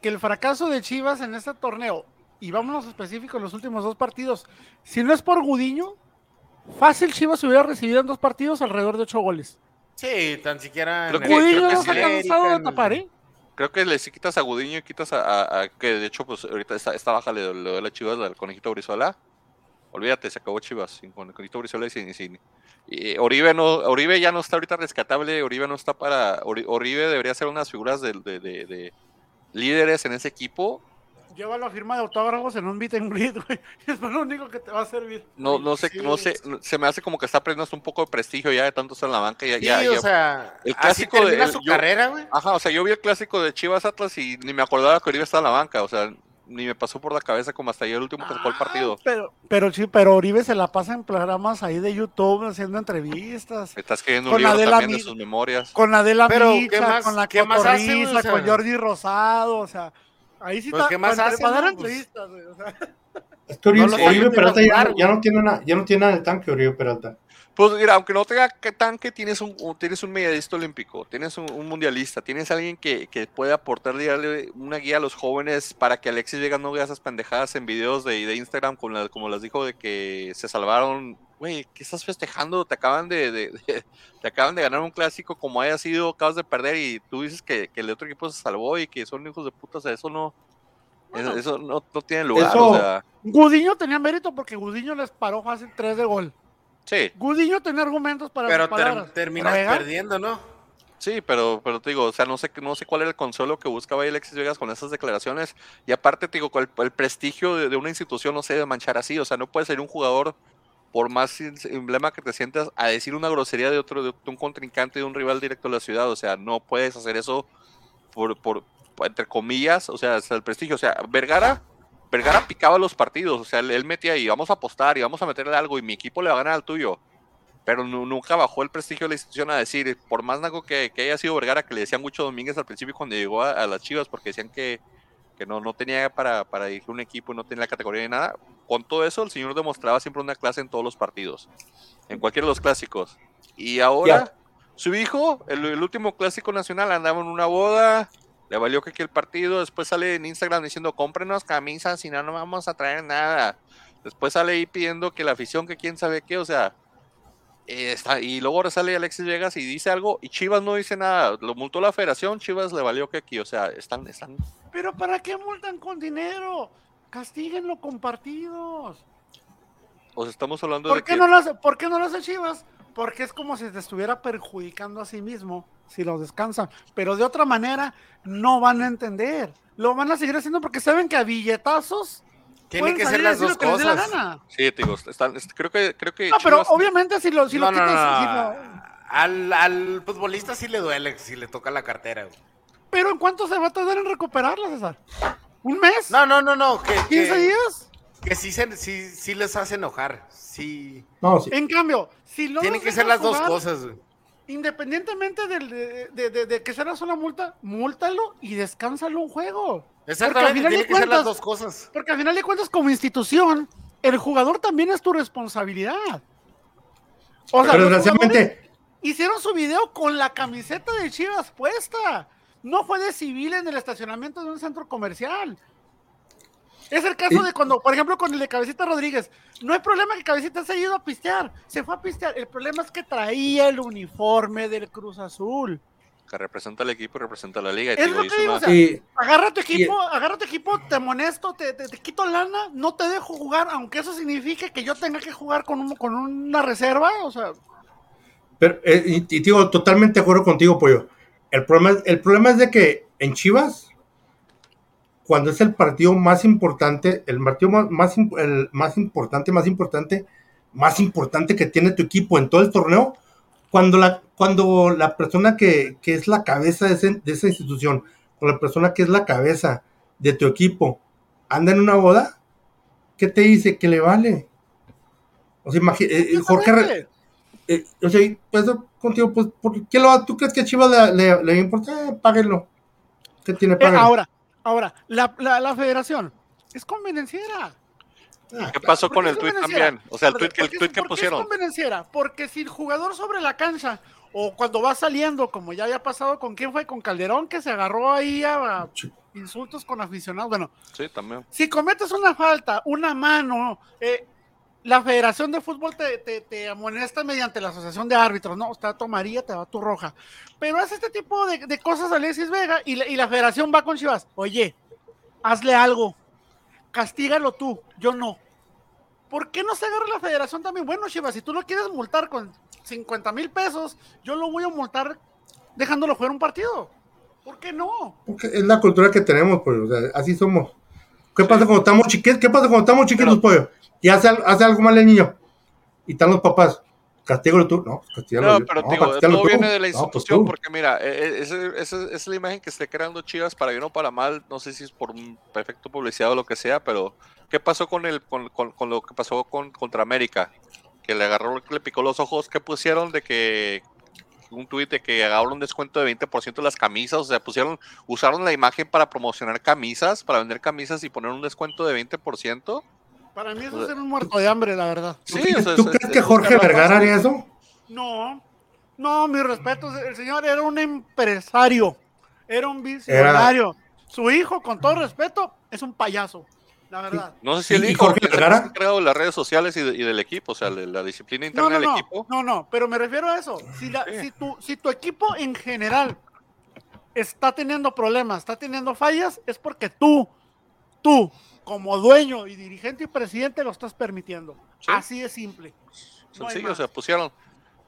que el fracaso de Chivas en este torneo, y vámonos específicos los últimos dos partidos, si no es por Gudiño, fácil Chivas hubiera recibido en dos partidos alrededor de ocho goles. Sí, tan siquiera. Creo que- Gudiño creo que no se ha cansado de tapar, ¿eh? Creo que le si quitas a Gudiño y quitas a, a- a- que de hecho pues ahorita esta, esta baja le, le duele a Chivas al conejito Brizuela. Olvídate, se acabó Chivas sin con el conejito Brizuela y sin, sin- y Oribe no Oribe ya no está ahorita rescatable, Oribe no está para Ori- Oribe debería ser unas figuras de, de- de- de líderes en ese equipo. Lleva la firma de autógrafos en un beat and greet, güey. Es lo único que te va a servir. No no sé Sí. no sé se me hace como que está perdiendo hasta un poco de prestigio ya de tanto estar en la banca ya, Sí, ya- o ya- sea, el así clásico de- el- su yo- carrera, güey. Ajá, o sea, yo vi el clásico de Chivas Atlas y ni me acordaba que Oribe estaba en la banca, o sea, ni me pasó por la cabeza como hasta ayer el último que sacó el Ah, partido. Pero, pero sí, pero Oribe se la pasa en programas ahí de YouTube haciendo entrevistas. Me está escribiendo un libro Adela también de sus memorias. Con Adela Pero, ¿qué Micha, más- con la qué más hace, Cotorrisa, o sea? con Jordi Rosado, o sea, ahí sí Pues, está, ¿qué más para, dar? Pues- entrevistas, güey, o sea. Es que Oribe, No Peralta ya, jugar, no- ya no tiene nada, ya no tiene nada en el tanque, Oribe Peralta. Pues mira, aunque no tenga que tanque, tienes un, tienes un medallista olímpico, tienes un, un mundialista, tienes alguien que, que puede aportar darle una guía a los jóvenes para que Alexis Vega no vea esas pendejadas en videos de, de Instagram con la- como las dijo de que se salvaron. Güey, ¿qué estás festejando? Te acaban de, de- de- te acaban de ganar un clásico como haya sido, acabas de perder y tú dices que, que el otro equipo se salvó y que son hijos de puta, o sea, eso no, Bueno. eso, eso no, no tiene lugar, Eso- o sea, Gudiño tenía mérito porque Gudiño les paró fácil tres de gol. Sí. Gudiño tenía argumentos para Pero ter- terminas perdiendo, ¿no? Sí, pero, pero te digo, o sea, no sé, no sé cuál era el consuelo que buscaba Alexis Vegas con esas declaraciones. Y aparte, te digo, el, el prestigio de, de una institución no se debe manchar así. O sea, no puede ser un jugador, por más emblema que te sientas, a decir una grosería de otro, de un contrincante, de un rival directo de la ciudad. O sea, no puedes hacer eso por, por, por- entre comillas, o sea, es el prestigio. O sea, Vergara, Vergara picaba los partidos. O sea, él, metía ahí, vamos a apostar y vamos a meterle algo y mi equipo le va a ganar al tuyo pero nu- nunca bajó el prestigio de la institución a decir, por más naco que, que haya sido Vergara, que le decían mucho Domínguez al principio cuando llegó a, a las Chivas, porque decían que, que no, no tenía para, para dirigir un equipo y no tenía la categoría ni nada. Con todo eso, el señor demostraba siempre una clase en todos los partidos, en cualquiera de los clásicos. Y ahora, su hijo, el, el último clásico nacional, andaba en una boda, le valió que aquí el partido, después sale en Instagram diciendo, cómprenos camisas, si no, no vamos a traer nada. Después sale ahí pidiendo que la afición, que quién sabe qué, o sea, eh, está, y luego ahora sale Alexis Vegas y dice algo y Chivas no dice nada. Lo multó la federación, Chivas le valió que aquí, o sea, están, están. Pero ¿para qué multan con dinero? Castíguenlo con partidos. O sea, estamos hablando ¿Por de qué, que. no lo hace, ¿Por qué no lo hace Chivas? Porque es como si te estuviera perjudicando a sí mismo si los descansan. Pero de otra manera no van a entender. Lo van a seguir haciendo porque saben que a billetazos pueden que ser las dos lo la cosas. gana. Sí, te digo, están, est- creo que, creo que No, pero obviamente si lo, si lo no, quitas, no, si lo- Al, al futbolista sí le duele si le toca la cartera. güey. Pero ¿en cuánto se va a tardar en recuperarla, César? ¿Un mes? No, no, no, no. Que, ¿15 que, días? Que sí, se, sí, sí les hace enojar. Sí. No, sí. En cambio, si no Tienen que ser las dos cosas. güey. Independientemente del- de, de- de- de que sea una sola multa, múltalo y descánsalo un juego. Exactamente, final de tienen que ser las cuentas- dos cosas. Porque al final de cuentas, como institución, el jugador también es tu responsabilidad. O sea, Pero desgraciadamente, hicieron su video con la camiseta de Chivas puesta. No fue de civil en el estacionamiento de un centro comercial. Es el caso de cuando, por ejemplo, con el de Cabecita Rodríguez. No hay problema que Cabecita se haya ido a pistear. Se fue a pistear. El problema es que traía el uniforme del Cruz Azul. que representa al equipo y representa a la liga. Y Es te lo que digo, una- o sea, y, Agarra tu equipo, agarra tu equipo, te amonesto, te, te, te quito lana, no te dejo jugar, aunque eso signifique que yo tenga que jugar con, un- con una reserva. O sea, pero, eh, y, y digo, totalmente de acuerdo contigo, Pollo. El problema, es- el problema es de que en Chivas, cuando es el partido más importante, el partido más, más, el más importante, más importante, más importante que tiene tu equipo en todo el torneo, cuando la, cuando la persona que, que es la cabeza de, ese- de esa institución, o la persona que es la cabeza de tu equipo, anda en una boda, ¿qué te dice? Que le vale. O sea, eh, eh, Jorge, eh, o sea, pues contigo, pues, ¿por qué lo, ¿tú crees que a Chivas le, le, le importa? Eh, páguenlo. ¿Qué tiene? eh, Páguenlo. ahora, ahora, la, la, la federación es convenenciera. ¿Qué pasó ¿Por con el tweet también? O sea, el ¿Por tweet que, el tweet que pusieron. es convenenciera? Porque si el jugador sobre la cancha, o cuando va saliendo, como ya había pasado con quién fue, con Calderón, que se agarró ahí a, insultos con aficionados. Bueno, Sí, también. si cometes una falta, una mano, eh, la Federación de Fútbol te, te, te amonesta mediante la Asociación de Árbitros, ¿no? Está tu amarilla, te va tu roja. Pero hace este tipo de, de cosas Alexis Vega y la, y la Federación va con Chivas. Oye, hazle algo. Castígalo tú, yo no. ¿Por qué no se agarra la Federación también? Bueno, Chivas, si tú lo quieres multar con 50 mil pesos, yo lo voy a multar dejándolo jugar un partido. ¿Por qué no? Porque es la cultura que tenemos, pues, así somos. ¿Qué pasa cuando estamos chiquitos? ¿Qué pasa cuando estamos chiquitos, pollo? Y hace, hace algo mal el niño. Y están los papás. castígalo tú. No, pues castígalo No, pero No, digo, castígalo todo tú. viene de la No, pues institución, porque mira, eh, eh, esa es la imagen que está creando Chivas para bien o para mal, no sé si es por un efecto publicidad o lo que sea, pero ¿qué pasó con el con, con- con lo que pasó con contra América? Que le agarró, que le picó los ojos, que pusieron de que un tuit de que agarraron un descuento de 20% de las camisas, o sea, pusieron, usaron la imagen para promocionar camisas, para vender camisas y poner un descuento de 20%. Para mí eso es ser un muerto de hambre, la verdad. ¿Tú, Sí, crees- o sea, tú es- crees es- que Jorge Vergara haría eso? No, no, mi respeto. El señor era un empresario, era un visionario. Su hijo, con todo respeto, es un payaso, la verdad. No sé si ¿Y- el hijo Jorge Vergara? se ha creado de las redes sociales y, de- y del equipo, o sea, de la disciplina interna no, del no, equipo. no, no, pero me refiero a eso. Si, la- Sí. si, tu, si tu equipo en general está teniendo problemas, está teniendo fallas, es porque tú, tú, como dueño y dirigente y presidente, lo estás permitiendo. Sí. Así de simple. Sencillo, o sea, pusieron,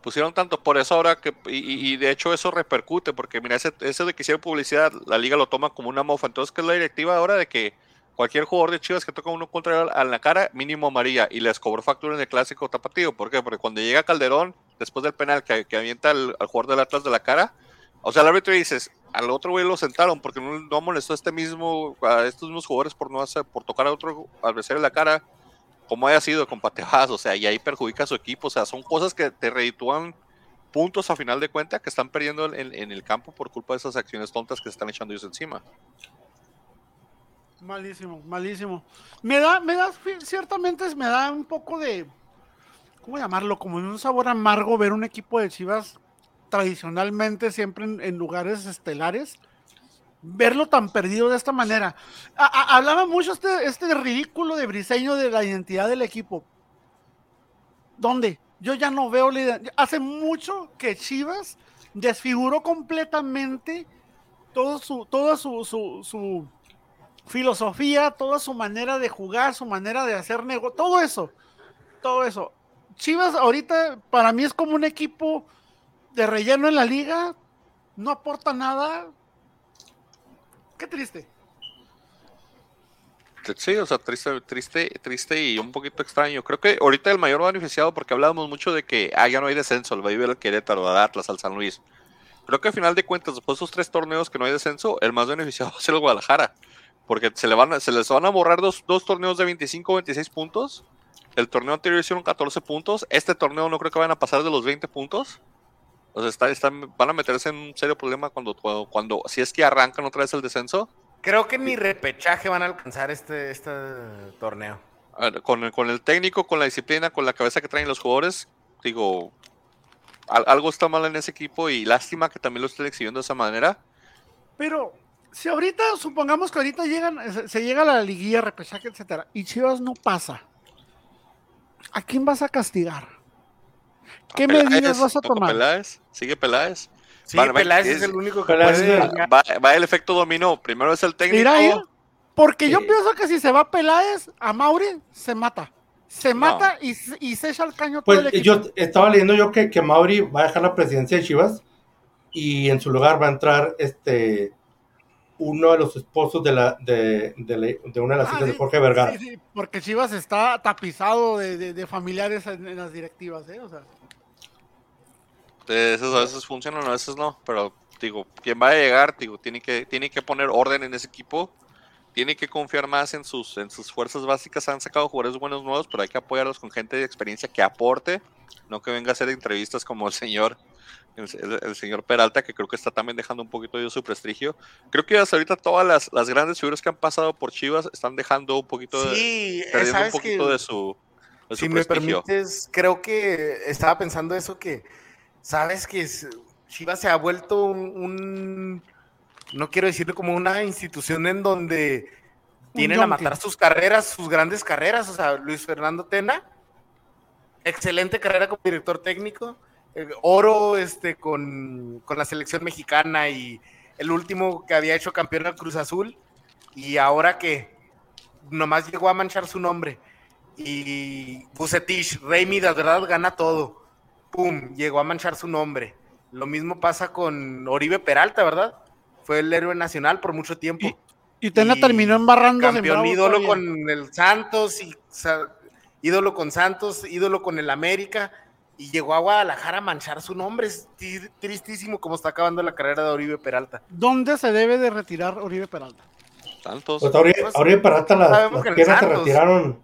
pusieron tanto por eso ahora que, y, y- y de hecho eso repercute, porque mira, ese, ese de que hicieron publicidad, la liga lo toma como una mofa, entonces que es la directiva ahora de que cualquier jugador de Chivas que toca uno contra a la cara, mínimo amarilla, y les cobró factura en el clásico tapatío, ¿por qué? Porque cuando llega Calderón, después del penal que, que avienta al, jugador del Atlas de la cara, o sea, el árbitro dices, al otro güey lo sentaron porque no, no molestó a este mismo, a estos mismos jugadores por no hacer, por tocar a otro adversario en la cara, como haya sido con pateadas, o sea, y ahí perjudica a su equipo, o sea, son cosas que te reditúan puntos a final de cuenta que están perdiendo en, en el campo por culpa de esas acciones tontas que se están echando ellos encima. Malísimo, malísimo. Me da, me da, ciertamente me da un poco de, ¿cómo llamarlo? Como un sabor amargo ver un equipo de Chivas tradicionalmente siempre en, lugares estelares, verlo tan perdido de esta manera. Hablaba mucho este, este ridículo de Briseño de la identidad del equipo. ¿Dónde? Yo ya no veo la ident- Hace mucho que Chivas desfiguró completamente todo su, toda su, su, su filosofía, toda su manera de jugar, su manera de hacer negocio, todo eso, todo eso. Chivas ahorita para mí es como un equipo de relleno en la liga, no aporta nada. Qué triste. Sí, o sea, triste, triste, triste y un poquito extraño. Creo que ahorita el mayor beneficiado, porque hablábamos mucho de que ah, ya no hay descenso, el va a ir al Querétaro, al Atlas, al San Luis. Creo que al final de cuentas, después de esos tres torneos que no hay descenso, el más beneficiado va a ser el Guadalajara. Porque se, le van se les van a borrar dos, dos torneos de 25 26 puntos. El torneo anterior hicieron 14 puntos. Este torneo no creo que vayan a pasar de los 20 puntos. O sea, está- están, van a meterse en un serio problema cuando, cuando, cuando- si es que arrancan otra vez el descenso. Creo que ni repechaje van a alcanzar este, este torneo. Ver, con, el- con el técnico, con la disciplina, con la cabeza que traen los jugadores, digo, al- algo está mal en ese equipo y lástima que también lo estén exhibiendo de esa manera. Pero si ahorita, supongamos que ahorita llegan, se, se llega a la liguilla, repechaje, etcétera, y Chivas no pasa, ¿a quién vas a castigar? ¿Qué Peláez, medidas vas a tomar? Peláez, sigue Peláez. Sí, Vale, Peláez es es- el único que Peláez puede. Va, va el efecto dominó. Primero es el técnico. Mira, mira, porque yo pienso que si se va Peláez, a Mauri se mata. Se No. mata y, se- y se echa el caño todo Pues el equipo. yo estaba leyendo yo que, que Mauri va a dejar la presidencia de Chivas y en su lugar va a entrar este uno de los esposos de la de, de, la- de una de las Ah, hijas de Jorge Vergara. sí, sí, porque Chivas está tapizado de, de- de familiares en, en las directivas, ¿eh? O sea, esos a veces funcionan, a veces no. Pero digo, quien va a llegar, digo, tiene que, tiene que poner orden en ese equipo. Tiene que confiar más en sus, en sus fuerzas básicas. Han sacado jugadores buenos nuevos, pero hay que apoyarlos con gente de experiencia que aporte. No que venga a hacer entrevistas como el señor, el, el- el señor Peralta, que creo que está también dejando un poquito de su prestigio. Creo que hasta ahorita todas las, las grandes figuras que han pasado por Chivas están dejando un poquito de, Sí, perdiendo un poquito que de su, de su si me prestigio. permites, creo que estaba pensando eso que sabes que Chivas se ha vuelto un, un- no quiero decirlo como una institución en donde tienen a matar sus carreras, sus grandes carreras, o sea, Luis Fernando Tena, excelente carrera como director técnico, oro este con, con la selección mexicana y el último que había hecho campeón al Cruz Azul y ahora que nomás llegó a manchar su nombre y Bucetich, Rey Midas, ¿verdad? Gana todo. Pum, llegó a manchar su nombre. Lo mismo pasa con Oribe Peralta, ¿verdad? Fue el héroe nacional por mucho tiempo. y Tena Y terminó embarrando Campeón ídolo con el Santos y sa- ídolo con Santos, ídolo con el América y llegó a Guadalajara a manchar su nombre. Es tristísimo como está acabando la carrera de Oribe Peralta. ¿Dónde se debe de retirar Oribe Peralta? Tantos. Pues Oribe, Peralta las, piernas se retiraron.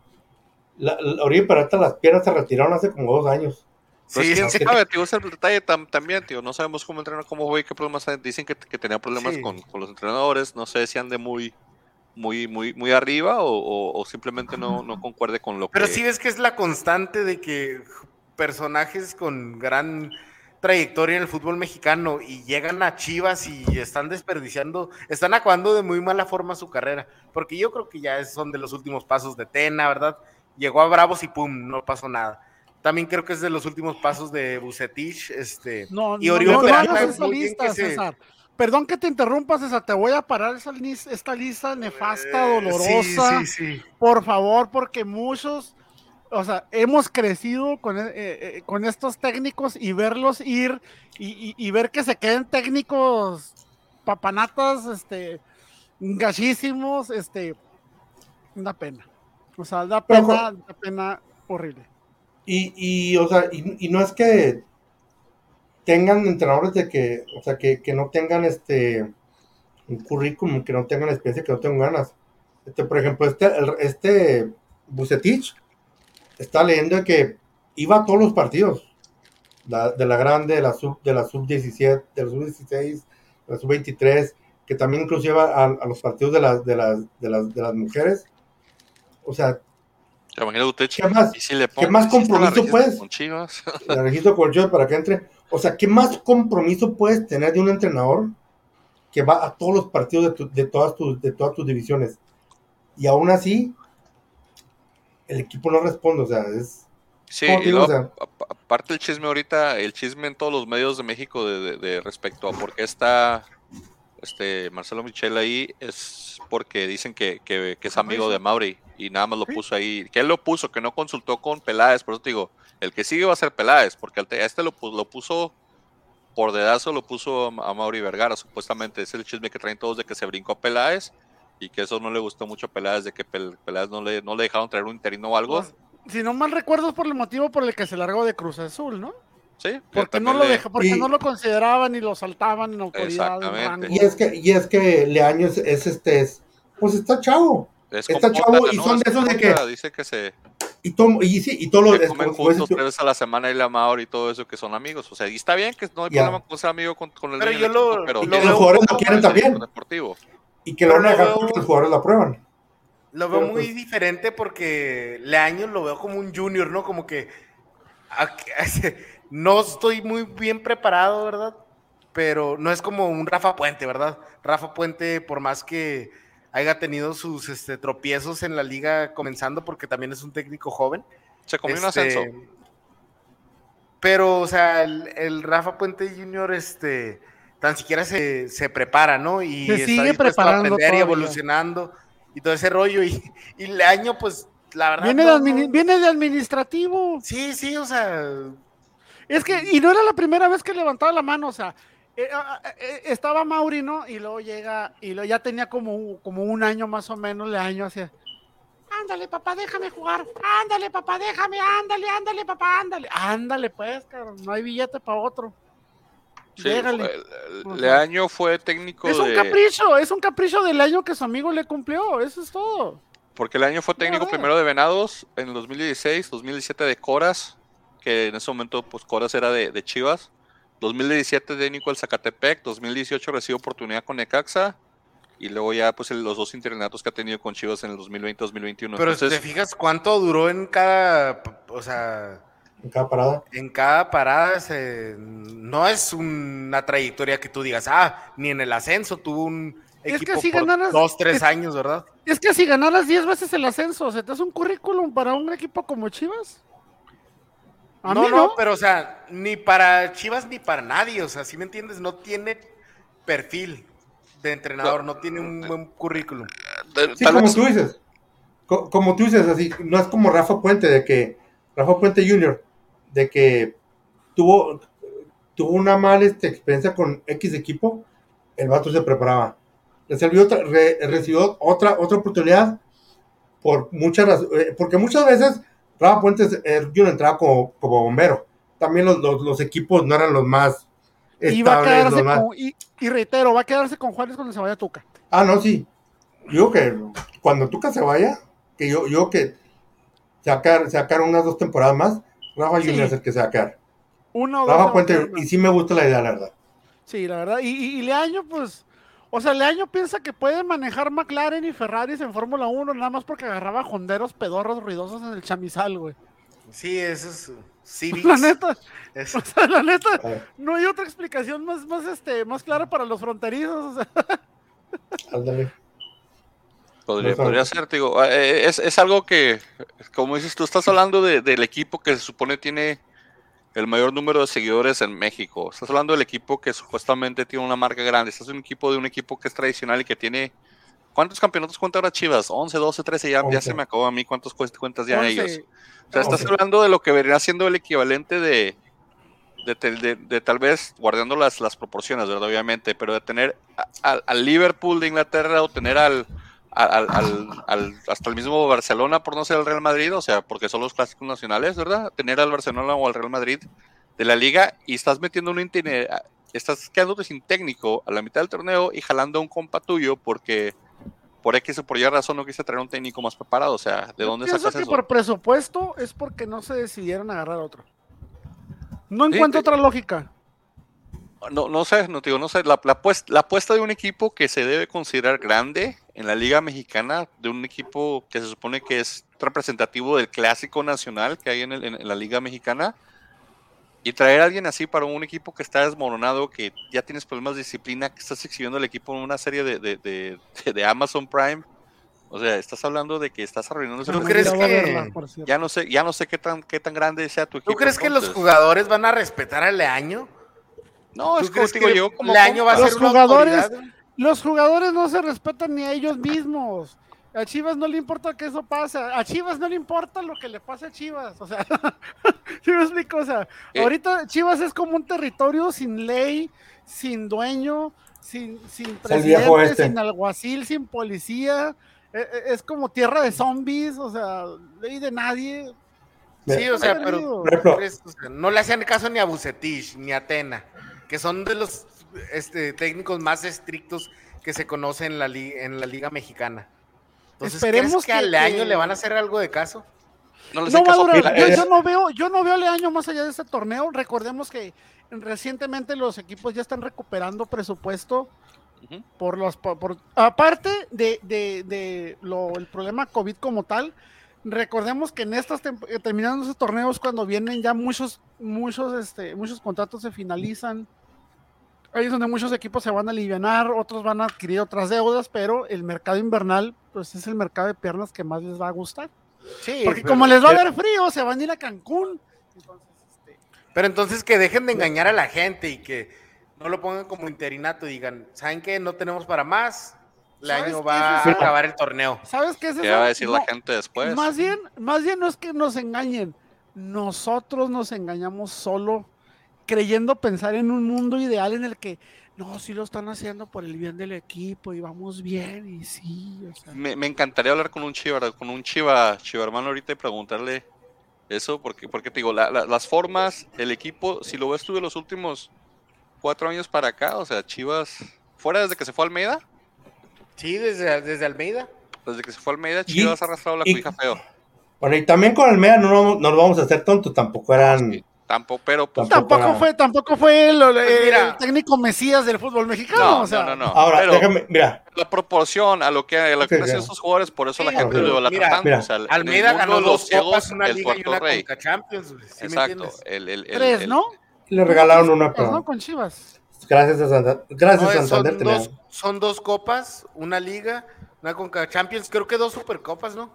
La, Oribe Peralta las piernas se retiraron hace como dos años. sí, sí, sí. tío, es el detalle también, tío. No sabemos cómo entrenar, cómo fue, qué problemas hay. Dicen que, que tenía problemas con, con, los entrenadores. No sé si ande muy, muy, muy, muy arriba o, o, simplemente no, no, concuerde con lo que. Pero sí ves que es la constante de que personajes con gran trayectoria en el fútbol mexicano y llegan a Chivas y están desperdiciando, están acabando de muy mala forma su carrera, porque yo creo que ya son de los últimos pasos de Tena, ¿verdad? Llegó a Bravos y pum, no pasó nada. También creo que es de los últimos pasos de Bucetich, este, no, y Oriol César. Perdón que te interrumpa, César, te voy a parar esa, esta lista nefasta, eh, dolorosa. Sí, sí, sí. Por favor, porque muchos o sea, hemos crecido con, eh, eh, con estos técnicos y verlos ir y, ver que se queden técnicos papanatas, este, gachísimos, este, da pena. O sea, da pena, da pena horrible. Y, y o sea, y, no es que tengan entrenadores de que, o sea, que, no tengan este un currículum, que no tengan experiencia, que no tengan ganas. Este, por ejemplo, este, este Bucetich, está leyendo que iba a todos los partidos, de la grande, de la sub, de la sub 17, de la sub 16, de la sub 23, que también inclusive a, a los partidos de las, de las, de las, de las mujeres. O sea, ¿qué más, ¿qué más compromiso puedes? Con Chivas. La registro con Chivas para que entre. O sea, ¿qué más compromiso puedes tener de un entrenador que va a todos los partidos de, de, todas, tus, de todas tus divisiones? Y aún así, el equipo no responde, o sea, es... Sí, y luego, aparte el chisme ahorita, el chisme en todos los medios de México de, respecto a por qué está este Marcelo Michel ahí, es porque dicen que, es amigo de Mauri y nada más lo puso ahí, que él lo puso, que no consultó con Peláez, por eso te digo, el que sigue va a ser Peláez, porque este lo, lo puso por dedazo, lo puso a Mauri Vergara, supuestamente es el chisme que traen todos de que se brincó a Peláez y que eso no le gustó mucho a Peláez, de que Peláez no le, no le dejaron traer un interino o algo. Pues, si no mal recuerdo es por el motivo por el que se largó de Cruz Azul, ¿no? Sí. Porque no lo deja, porque no lo consideraban y lo saltaban en autoridad. Y es que, y es que Leaño es, este, pues está chavo. está chavo y son de esos de que. Dice que se. Y, todo, y, sí, y todo lo que comen juntos tres veces a la semana y la Maur y todo eso que son amigos. O sea, y está bien que no hay problema con ser amigo con, con el Pero yo lo, pero y los jugadores lo quieren también. Deportivo y que lo van a dejar porque los jugadores lo aprueban. Lo veo muy pues diferente porque Leaño lo veo como un junior, ¿no? Como que no estoy muy bien preparado, ¿verdad? Pero no es como un Rafa Puente, ¿verdad? Rafa Puente, por más que haya tenido sus este, tropiezos en la liga comenzando, porque también es un técnico joven. Se comió un ascenso. Este, pero, o sea, el, el Rafa Puente Junior, este tan siquiera se, se prepara, ¿no? Y se sigue preparando. aprender y evolucionando y todo ese rollo. Y, y el año, pues, la verdad. Viene, de, viene de administrativo. Sí, sí, o sea. Es que, y no era la primera vez que levantaba la mano, o sea, eh, ah, ah, eh, estaba Mauri, ¿no? Y luego llega, y lo, ya tenía como, como un año más o menos, le año hacia. Ándale, papá, déjame jugar. Ándale, papá, déjame. Ándale, ándale, papá, ándale. Ándale, pues, cabrón. No hay billete para otro. Sí, Leaño fue técnico Es un capricho, es un capricho del año que su amigo le cumplió, eso es todo. Porque el año fue técnico primero de Venados, en el 2016, 2017 de Coras, que en ese momento pues Coras era de, Chivas. 2017 técnico el Zacatepec, 2018 recibió oportunidad con Necaxa y luego ya pues los dos internatos que ha tenido con Chivas en el 2020-2021. Pero si te fijas cuánto duró en cada, o sea, en cada parada. En cada parada no es una trayectoria que tú digas, ah, ni en el ascenso tuvo un equipo es que si por dos, tres años, ¿verdad? Es que si ganaras diez veces el ascenso, ¿se te hace un currículum para un equipo como Chivas? no, no, pero o sea, ni para Chivas ni para nadie, o sea, si me entiendes, no tiene perfil de entrenador, no, tiene un buen currículum. Sí, como tú dices, como tú dices, así, no es como Rafa Puente, de que Rafa Puente Jr., de que tuvo, tuvo una mala este, experiencia con X equipo, el vato se preparaba. Recibió otra, recibió otra, otra oportunidad por muchas eh, porque muchas veces Rafa Puentes eh, yo entraba como, como bombero, también los, los, los equipos no eran los más Y, va a quedarse los más... con, y, y reitero, va a quedarse con Juárez cuando se vaya Tuca. Ah, no, sí. Yo que cuando Tuca se vaya, que yo, yo que a quedar unas dos temporadas más, Rafa Sí. Junior es el que se va a quedar. Uno o dos. Rafa Puente, y sí me gusta la idea, la verdad. Sí, la verdad. Y, y, y Leaño, pues, o sea, Leaño piensa que puede manejar McLaren y Ferraris en Fórmula 1 nada más porque agarraba jonderos pedorros ruidosos en el chamizal, güey. Sí, eso es Civics. La neta, Es- o sea, la neta, no hay otra explicación más, más, este, más clara para los fronterizos. O sea, ándale. Podría, No podría ser, te digo, eh, es, es algo que, como dices tú, estás hablando de- del equipo que se supone tiene el mayor número de seguidores en México. Estás hablando del equipo que supuestamente tiene una marca grande. Estás en un equipo de un equipo que es tradicional y que tiene... ¿Cuántos campeonatos cuenta ahora Chivas? 11, 12, 13, ya, ya 11. se me acabó a mí cuántos cuentas ya 11. ellos. O sea, estás 11. hablando de lo que vendría siendo el equivalente de, de, de- de tal vez, guardando las, las proporciones, ¿verdad? Obviamente, pero de tener al Liverpool de Inglaterra o tener al, al, al- al- hasta el mismo Barcelona, por no ser el Real Madrid, o sea, porque son los clásicos nacionales, ¿verdad? Tener al Barcelona o al Real Madrid de la liga y estás metiendo un itiner- estás quedándote sin técnico a la mitad del torneo y jalando a un compa tuyo porque por X o por Y razón no quise traer un técnico más preparado, o sea, ¿de dónde sacas que eso? por presupuesto es porque no se decidieron agarrar otro. No Sí, encuentro te- otra lógica. No, no sé, no te digo, no sé. La, la, apuesta, la apuesta de un equipo que se debe considerar grande en la Liga Mexicana, de un equipo que se supone que es representativo del clásico nacional que hay en, el- en- la Liga Mexicana, y traer a alguien así para un equipo que está desmoronado, que ya tienes problemas de disciplina, que estás exhibiendo el equipo en una serie de, de, de- de- de Amazon Prime. O sea, estás hablando de que estás arruinando ese ¿Tú crees que-. Ya no sé, ya no sé qué tan, qué tan grande sea tu equipo. ¿Tú crees que los jugadores van a respetar a Leaño? No, es ¿Tú como digo que yo, como Leaño va a ser Los una jugadores- autoridad? Los jugadores no se respetan ni a ellos mismos. A Chivas no le importa que eso pase. A Chivas no le importa lo que le pase a Chivas. O sea, ¿sí me explico? O sea, Eh. ahorita Chivas es como un territorio sin ley, sin dueño, sin, sin presidente, este. sin alguacil, sin policía. E- e- Es como tierra de zombies, o sea, ley de nadie. Sí, o sea, pero perdido. Por ejemplo, ¿crees? O sea, no le hacían caso ni a Bucetich ni a Tena, que son de los este, técnicos más estrictos que se conocen en la, li- en la Liga Mexicana. Entonces, Esperemos ¿crees que, a que- Leaño que- le van a hacer algo de caso? No les No den va a caso, durar. mira, Yo, no veo, yo no veo a Leaño más allá de este torneo. Recordemos que recientemente los equipos ya están recuperando presupuesto por los por, por- aparte de, de- de lo, el problema COVID como tal. Recordemos que en estas eh, terminando esos torneos cuando vienen ya muchos muchos este muchos contratos se finalizan. Ahí es donde muchos equipos se van a aliviar, otros van a adquirir otras deudas, pero el mercado invernal pues es el mercado de piernas que más les va a gustar. Sí, Porque pero, como les va a dar frío, se van a ir a Cancún. Entonces, este, pero entonces que dejen de engañar a la gente y que no lo pongan como interinato y digan, ¿saben qué? No tenemos para más. Leaño ¿Sabes va a acabar el torneo. ¿Sabes qué es eso? ¿Qué va a decir la gente después? Más bien, más bien no es que nos engañen. Nosotros nos engañamos solo creyendo pensar en un mundo ideal en el que no, sí lo están haciendo por el bien del equipo y vamos bien y sí. o sea. Me, me encantaría hablar con un chiva, con un chiva, chiva hermano ahorita y preguntarle eso, porque, porque te digo, la- la- las formas, el equipo, si lo ves tú de los últimos cuatro años para acá, o sea, Chivas, fuera desde que se fue Almeida, Sí, desde, desde Almeida. desde que se fue Almeida, Y- Chivas ha arrastrado la y- cuija feo. Bueno, y también con Almeida no, nos vamos- no nos vamos a hacer tontos, tampoco eran... Tampoco, pero pues, Tampoco fue, tampoco fue el, el- Pues mira. el técnico mesías del fútbol mexicano. no, o sea, no, no, no. Ahora, pero déjame, mira, la proporción a lo que, a lo que Sí, hacen sí. esos jugadores, por eso la Sí, gente ok. lo Mira, mira, o sea, Almeida ganó dos los ciegos, copas, una el liga y una rey. Champions. güey, ¿sí me Exacto. entiendes? El, el, el- tres, el- ¿no? le regalaron una, ¿no? Con Chivas. gracias a Santa- gracias No, Santander son, dos, son dos copas, una liga, una Conca Champions, creo que dos supercopas, ¿no?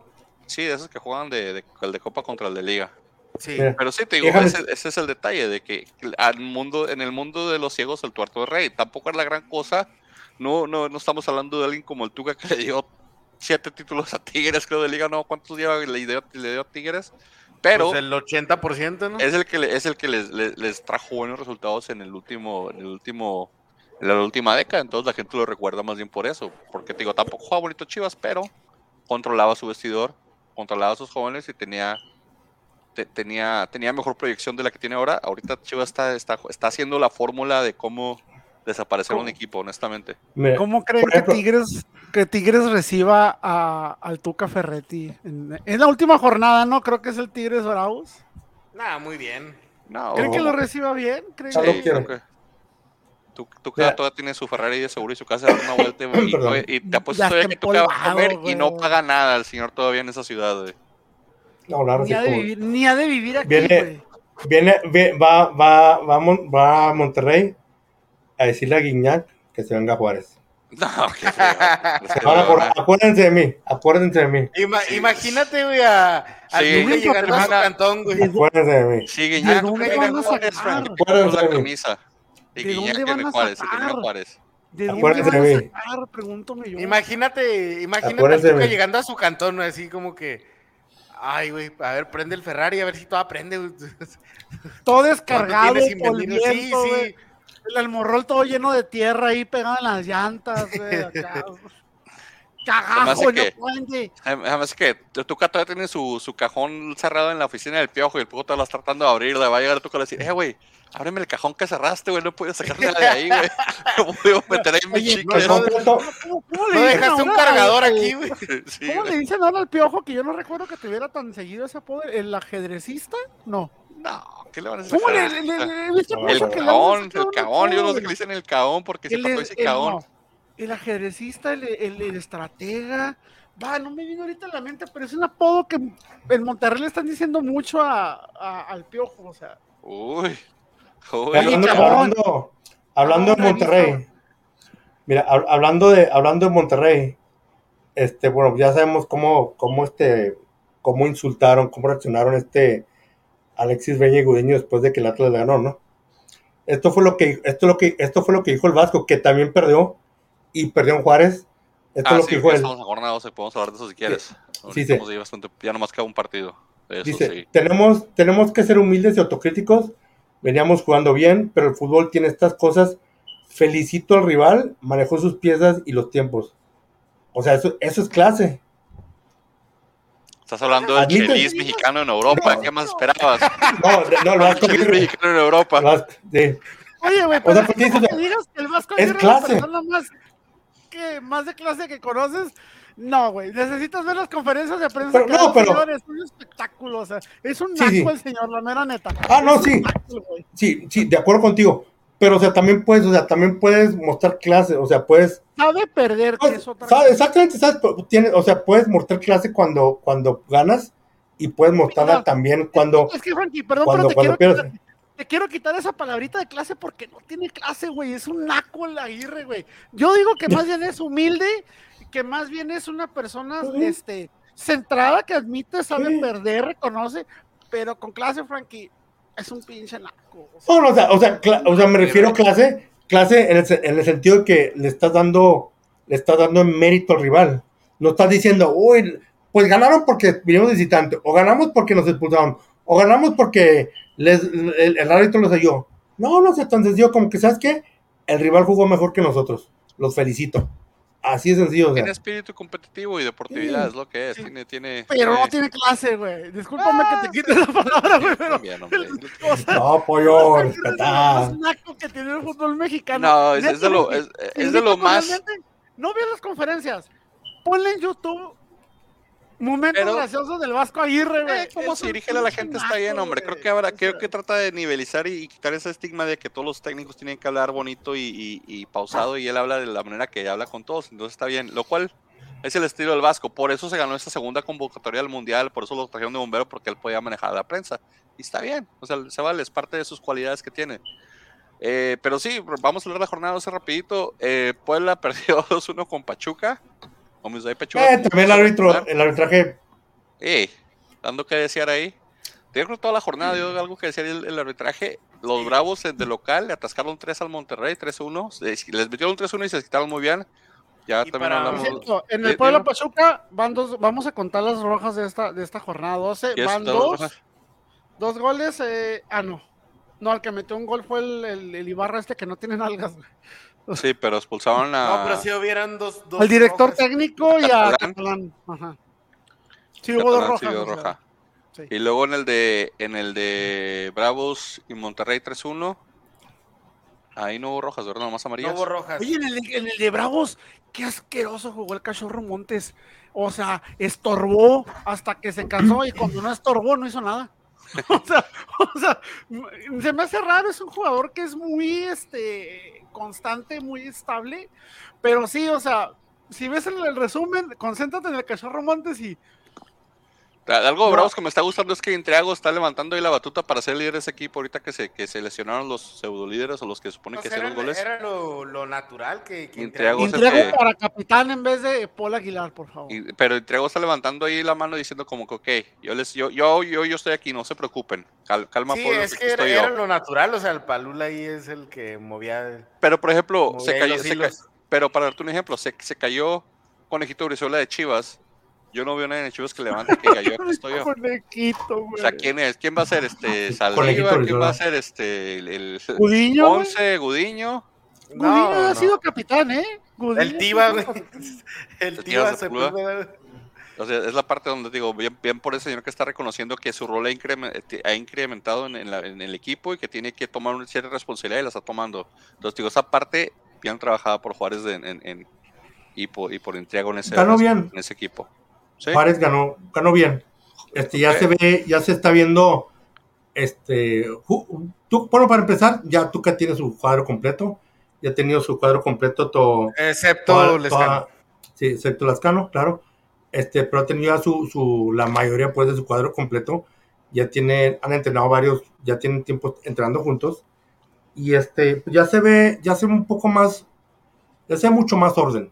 Sí, de esos que juegan de, de- el de Copa contra el de Liga. Sí. Mira, Pero sí, te digo, Déjame- ese, ese es el detalle, de que al mundo, en el mundo de los ciegos el tuerto es rey. Tampoco es la gran cosa. No, no, no estamos hablando de alguien como el Tuca que le dio siete títulos a Tigres, creo, de Liga. No, ¿cuántos lleva le dio, le dio a Tigres? Pero Pues el 80%, ¿no? es el que, le- es el que les, les, les trajo buenos resultados en el último, en el último, en la última década. Entonces la gente lo recuerda más bien por eso. Porque te digo, tampoco jugaba bonito Chivas, pero controlaba su vestidor, controlaba a sus jóvenes y tenía te- tenía, tenía mejor proyección de la que tiene ahora. Ahorita Chivas está, está, está haciendo la fórmula de cómo desaparecer un equipo, honestamente. Mira, ¿Cómo creen ejemplo- que Tigres que Tigres reciba a, al Tuca Ferretti? En, en la última jornada, ¿no? Creo que es el Tigres Bravos. Nah, muy bien. No, ¿Creen que lo reciba bien? ¿Creen Ya Sí, lo que- quiero. creo que- Tu, tu Mira. todavía tiene su Ferrari de seguro y su casa de dar una vuelta y, y- Perdón. y te apuesto todavía que Tuca va a comer y no paga nada el señor todavía en esa ciudad, güey. Verdad, Ni sí, ha, de como- vivir, ni ha de vivir aquí, Viene-. Viene, ve- va, va, va, va a Monterrey a decirle a Guiñac que se venga a Juárez. No, qué feo. Se van a acordar- acuérdense de mí, acuérdense de mí, Ima- Sí. Imagínate, güey, a, a Sí. Tuca llegando a su cantón, güey. acuérdense de mí. Sigue ¿De ya, dónde van llega a Juárez, sacar? Frank, Acuérdense por la de mí. camisa. Y ¿De Guiñac dónde que van de a Juárez, que. ¿De dónde Acuérdense van a de mí. sacar? Pregúntame yo. Imagínate, imagínate a de llegando a su cantón, así como que. Ay, güey, a ver, prende el Ferrari, a ver si todo prende. güey. Todo ¿Cuánto descargado invertido? Sí, sí. El almorrol todo lleno de tierra ahí pegado en las llantas, güey. Cagajo, no que- puede. Además que Tuca todavía tiene su, su cajón cerrado en la oficina del piojo y el piojo te lo está tratando de abrir. Le va a llegar Tuca le va a decir, eh, güey, ábreme el cajón que cerraste, güey. No podido sacar nada de ahí, güey. No puedo meter ahí mi Oye, chicle. Pues, ¿Cómo, cómo No dejaste un cargador aquí, güey. Sí, ¿Cómo le dicen ahora al piojo que yo no recuerdo que tuviera tan seguido ese apodo? ¿El ajedrecista? No. No, ¿qué le van a decir? ¿Cómo le, le, le- No, El caón, el caón, yo no sé qué le dicen el caón porque el- dice el- caón. El ajedrecista, el, el- el estratega. Va, no me vino ahorita a la mente, pero es un apodo que en Monterrey le están diciendo mucho a, a- al piojo. O sea, Uy. Uy. hablando, hablando, hablando de Monterrey, mira, hab- hablando de, hablando de Monterrey, este, bueno, ya sabemos cómo, cómo este, cómo insultaron, cómo reaccionaron este Alexis y Gudiño después de que el Atlas le ganó, ¿no? Esto fue lo que, esto lo que, esto fue lo que dijo el Vasco, que también perdió y perdió en Juárez. Esto Ah, es lo sí, que dijo él. estamos a jornada 12, podemos hablar de eso si quieres. sí. Ahí bastante, ya nomás queda un partido. Eso Dice, sí. tenemos, tenemos que ser humildes y autocríticos. Veníamos jugando bien, pero el fútbol tiene estas cosas. Felicito al rival, manejó sus piezas y los tiempos. O sea, eso, eso es clase. Estás hablando del Admite- chelis mexicano en Europa. No. ¿Qué más esperabas? No, no, el Vasco chelis Aguirre- mexicano en Europa. sí. Oye, güey, O pero sea, es ¿por qué como dices- que digas que el Vasco es clase. la persona más, que, más de clase que conoces. No, güey, necesitas ver las conferencias de prensa. Pero que no, pero- señor, es un espectáculo, o sea, es un naco sí. el señor, la mera neta. Ah, no, sí. Sí, sí, de acuerdo contigo. Pero, o sea, también puedes, o sea, también puedes mostrar clase, o sea, puedes, Sabe perder, que es otra ¿sabes? cosa. exactamente, sabes, tienes, o sea, puedes mostrar clase cuando, cuando ganas y puedes mostrarla Mira, también cuando, Es que, Frankie, perdón, cuando, pero te cuando quiero, pierdes. Te quiero quitar esa palabrita de clase porque no tiene clase, güey. Es un naco el Aguirre, güey. Yo digo que más bien es humilde, que más bien es una persona este, centrada, que admite, sabe Sí. perder, reconoce, pero con clase, Frankie, es un pinche naco. o sea, No, no, o sea, o sea, cla- o sea, me refiero a clase, clase en el, en el sentido de que le estás dando, le estás dando mérito al rival. No estás diciendo, uy, pues ganaron porque vinimos visitante, o ganamos porque nos expulsaron, o ganamos porque les, el, el árbitro los ayudó. No, no es tan sencillo como que, ¿sabes qué? El rival jugó mejor que nosotros. Los felicito. Así es sencillo. o sea. Tiene espíritu competitivo y deportividad, Sí. es lo que es. Tiene, tiene. pero no tiene- tiene clase, güey. Discúlpame que te quite la palabra, güey, pero. También, hombre. o sea, No, pollo, es respetá. más que tiene el fútbol mexicano. No, es, es de lo, es, de lo más. No veas las conferencias. Ponle en YouTube momentos Pero- graciosos del Vasco Aguirre, güey. Eh, cómo se dirige a la gente está bien, hombre. Creo que ahora O creo que trata de nivelizar y, y quitar ese estigma de que todos los técnicos tienen que hablar bonito y, y- y pausado y él habla de la manera que habla con todos. Entonces está bien, lo cual es el estilo del Vasco. Por eso se ganó esta segunda convocatoria al mundial, por eso lo trajeron de bombero porque él podía manejar la prensa y está bien. O sea, se vale, es parte de sus cualidades que tiene. Eh, pero sí, vamos a hablar de la jornada 12 rapidito. Eh, Puebla perdió 2-1 con Pachuca. Pachuca. Eh, también el árbitro, el arbitraje, Eh, dando que desear ahí. Yo creo que toda la jornada dio algo que decir el, el arbitraje. Los Bravos eh, de local le atascaron 3 al Monterrey, 3-1. Les les metieron 3-1 y se quitaron muy bien. Ya Y también hablamos. cierto, en el Puebla dilo. Pachuca van dos, vamos a contar las rojas de esta, de esta jornada 12. ¿Quieres Van dos, rojas? dos goles. eh, ah, no. No, el que metió un gol fue el, el, el Ibarra este que no tiene nalgas. Sí, pero expulsaron a. No, pero si hubieran dos. dos Al director rojas. técnico y a Catalán. Ajá. Sí, hubo dos sí rojas. o sea. roja. Sí. Y luego en el de en el de Bravos y Monterrey 3-1. Ahí no hubo rojas, ¿verdad? Nomás No amarillas. hubo rojas. Oye, en el, en el de Bravos, qué asqueroso jugó el cachorro Montes. O sea, estorbó hasta que se cansó y cuando no estorbó no hizo nada. O sea, o sea, se me hace raro, es un jugador que es muy este constante, muy estable, pero sí, o sea, si ves el, el resumen, concéntrate en el cachorro Montes y Algo de No. Bravos que me está gustando es que Intriago está levantando ahí la batuta para ser líder de ese equipo ahorita que se, que se lesionaron los pseudo líderes o los que suponen Pues que hicieron goles. era lo, lo natural que, que Intriago Intriago que- para capitán en vez de Paul Aguilar, por favor. Y- pero Intriago está levantando ahí la mano diciendo como que, ok, yo les, yo, yo, yo, yo estoy aquí, no se preocupen. Cal- calma, Sí, pueblo, es que era, estoy era yo. lo natural, o sea, el Palula ahí es el que movía. el- Pero por ejemplo, movía se cayó, se pero para darte un ejemplo, se, se cayó Conejito Brizuela de Chivas. Yo no veo nadie en Chivas que levante que cayó, aquí estoy yo. Conejito, O sea, ¿quién es? ¿Quién va a ser este Saldívar? ¿Quién va a ser este el, el Gudiño. Once, Gudiño? Gudiño No, ha no. sido capitán, ¿eh? Gudiño El Tiva. El El Tiva se puso- O sea, es la parte donde digo, bien, bien por ese señor que está reconociendo que su rol ha, incremen- ha incrementado en, en la- en el equipo y que tiene que tomar una cierta responsabilidad y la está tomando. Entonces, digo, esa parte bien trabajada por Juárez de- en, en- y, por, y por Intriago en ese, Ganó bien. en ese equipo. ¿Sí? Juárez ganó, ganó bien. Este, ya se ve, ya se está viendo, este, tú, bueno, para empezar, ya Tuca tiene su cuadro completo, ya ha tenido su cuadro completo todo, Excepto toda- Lescano. toda- sí, excepto Lascano, claro, este, pero ha tenido ya su, su, la mayoría pues de su cuadro completo, ya tiene, han entrenado varios, ya tienen tiempo entrenando juntos, y este, ya se ve, ya se ve un poco más, ya se ve mucho más orden,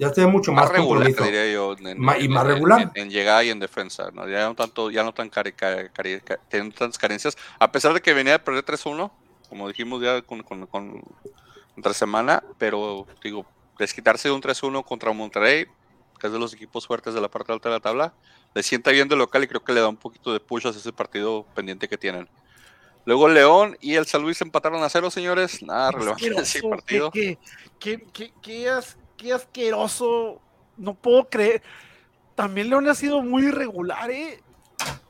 ya se ve mucho más más, regular, compromiso. diría yo. En, Ma- y en- más en- regular. En, en llegada y en defensa. ¿no? Ya no tanto, ya no tan cari, cari- cari- ca- teniendo tantas carencias. A pesar de que venía de perder 3-1, como dijimos ya con, con, con entre semana, pero digo, desquitarse de un 3-1 contra Monterrey, que es de los equipos fuertes de la parte alta de la tabla, le sienta bien de local y creo que le da un poquito de push a ese partido pendiente que tienen. Luego León y el San Luis empataron a cero, señores. Nada relevante en ese partido. Qué, qué, qué, qué asqueroso. No puedo creer. También León ha sido muy irregular, ¿eh?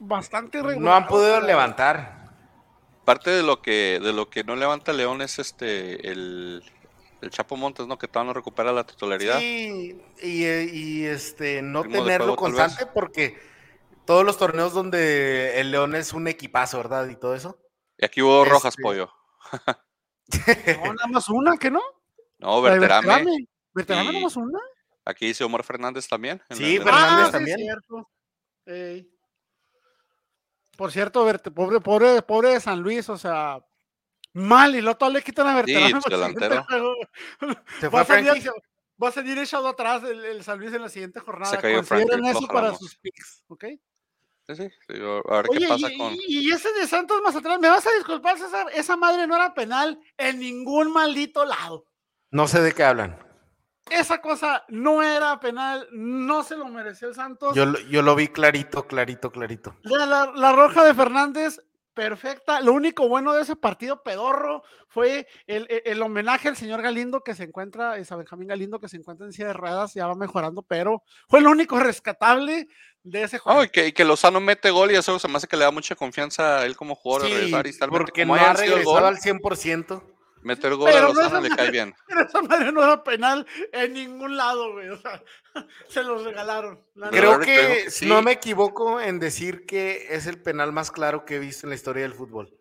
Bastante irregular. No han o podido sea, levantar. Parte de lo que de lo que no levanta León es este el, el Chapo Montes, ¿no? Que todavía no recupera la titularidad. Sí, y, y, este, no tenerlo juego, constante porque todos los torneos donde el León es un equipazo, ¿verdad? Y todo eso. Y aquí hubo rojas, Este- pollo. No, nada más una, ¿que no? No, Berterame. Berterame. Berterame y- nada más una. Aquí dice Omar Fernández también. en Sí, el- Fernández sí, también. cierto. Por cierto, pobre, pobre, pobre de San Luis, o sea, mal, y luego le quitan a pues, para el siguiente delantero. Se Va fue a, salir, va a salir echado atrás el, el San Luis en la siguiente jornada. cayó Consideren eso para sus picks, ¿ok? Sí, sí. Digo, A ver qué Oye, pasa y, con. y- y ese de Santos más atrás, me vas a disculpar, César, esa madre no era penal en ningún maldito lado. No sé de qué hablan. Esa cosa no era penal, no se lo mereció el Santos. Yo, lo- yo lo vi clarito, clarito, clarito. La, la- la roja de Fernández, perfecta. Lo único bueno de ese partido pedorro fue el, el- el homenaje al señor Galindo que se encuentra, es a Benjamín Galindo que se encuentra en silla de ruedas, ya va mejorando, pero fue lo único rescatable de ese juego. Oh, y que, y que Lozano mete gol y eso se me hace que le da mucha confianza a él como jugador de Sí, regresar y estar porque no ha regresado gol, al 100%. Meter gol a Pero no Lozano es le cae bien. Pero esa madre no era penal en ningún lado, güey. O sea, se los regalaron. Creo que sí. no me equivoco en decir que es el penal más claro que he visto en la historia del fútbol.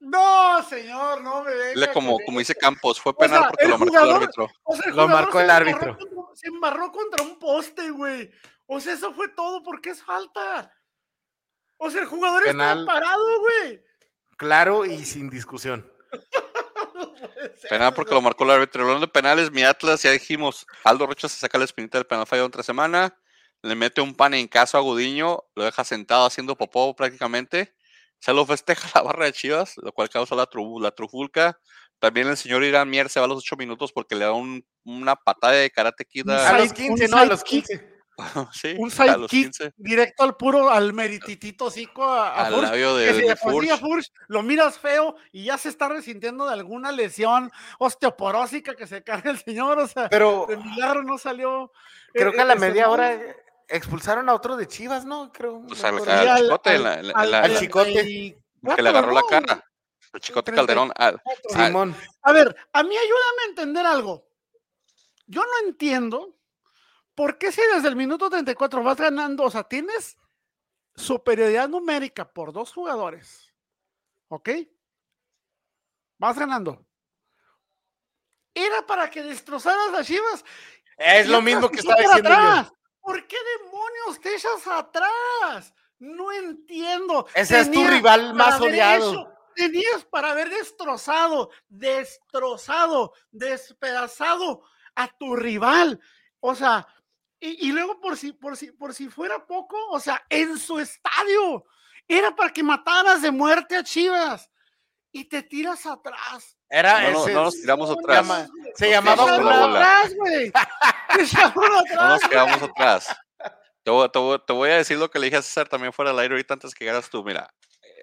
No, señor, no me venga como, como dice Campos, fue O penal sea, porque lo marcó el árbitro. O sea, el Lo marcó el árbitro. contra- se embarró contra un poste, güey. O sea, eso fue todo porque es falta. O sea, el jugador Penal. estaba parado, güey. Claro y sin discusión. Penal porque lo marcó el árbitro. Hablando de penales, mi Atlas, ya dijimos, Aldo Rocha se saca la espinita del penal fallado entre semana, le mete un pan en caso a Gudiño, lo deja sentado haciendo popó prácticamente, se lo festeja la barra de Chivas, lo cual causa la, tru- la trufulca. También el señor Irán Mier se va a los ocho minutos porque le da un- una patada de karate kid A los 15, un no, a los kick. 15. sí, Un a side los kick 15, directo al puro, al merititito hocico a, a al Furch, labio de, que si de sí a Furch. Furch lo miras feo y ya se está resintiendo de alguna lesión osteoporósica que se carga el señor, o sea, Pero de milagro no salió. creo eh, que a la este, media hora expulsaron a otro de Chivas, ¿no? Creo. Pues al, al al- chicote, al- la- la- al- la- al la- chicote. que le agarró la cara. El chicote Calderón. al- Simón. A ver, a mí ayúdame a entender algo. Yo no entiendo por qué si desde el minuto 34 vas ganando, o sea, tienes superioridad numérica por dos jugadores, ¿ok? Vas ganando. Era para que destrozaras las Chivas. Es lo mismo que estaba diciendo yo. atrás. ¿Por qué demonios te echas atrás? No entiendo. Ese es tu rival más odiado. tenías para haber destrozado, destrozado, despedazado a tu rival. O sea, y, y luego por si, por si, por si fuera poco, o sea, en su estadio. Era para que mataras de muerte a Chivas. Y te tiras atrás. Era No, no, ese- no nos tiramos atrás. llama- se Nos llamaba atrás, güey. No nos quedamos atrás. Te voy, te voy- te voy a decir lo que le dije a César también fuera del aire ahorita antes que llegaras tú. Mira,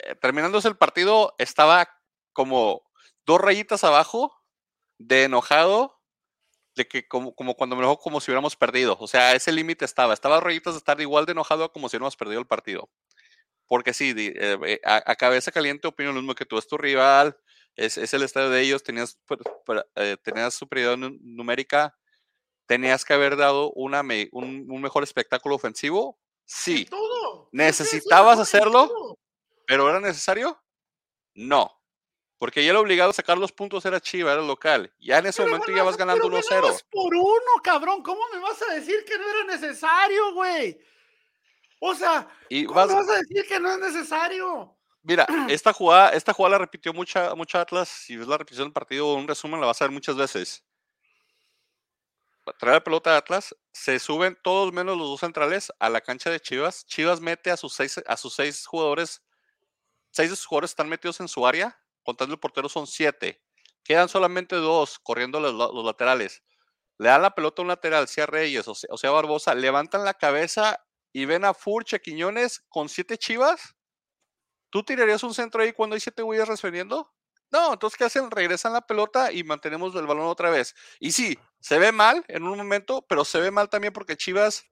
eh, terminándose el partido, estaba como dos rayitas abajo de enojado, de que como, como cuando me enojó como si hubiéramos perdido. O sea, ese límite estaba. Estaba rayitas de estar igual de enojado como si hubiéramos perdido el partido. Porque sí, di- eh, eh, a, a cabeza caliente opino lo mismo que tú. Es tu rival, es, es el estadio de ellos, tenías, per- eh, tenías superioridad nu- numérica, tenías que haber dado una me- un, un mejor espectáculo ofensivo. Sí, todo. ¿Necesitabas hacerlo? pero ¿era necesario? No. Porque ya el obligado a sacar los puntos era Chiva, era el local. Ya en ese Pero momento ya vas ganando pero 1-0. ganabas por uno, cabrón. ¿Cómo me vas a decir que no era necesario, güey? O sea, Y ¿cómo vas, me vas a decir que no es necesario? mira, esta jugada, esta jugada la repitió mucha, mucha Atlas. Si ves la repetición del partido o un resumen, la vas a ver muchas veces. Trae la pelota de Atlas, se suben todos menos los dos centrales a la cancha de Chivas. Chivas mete a sus seis, a sus seis jugadores, seis de sus jugadores están metidos en su área, contando el portero son siete. Quedan solamente dos corriendo los, la- los laterales. Le dan la pelota a un lateral, sea Reyes o sea, Barbosa, levantan la cabeza y ven a Furche Quiñones con siete chivas. ¿Tú tirarías un centro ahí cuando hay siete güeyes defendiendo? No, entonces ¿qué hacen? Regresan la pelota y mantenemos el balón otra vez. Y sí, se ve mal en un momento, pero se ve mal también porque Chivas,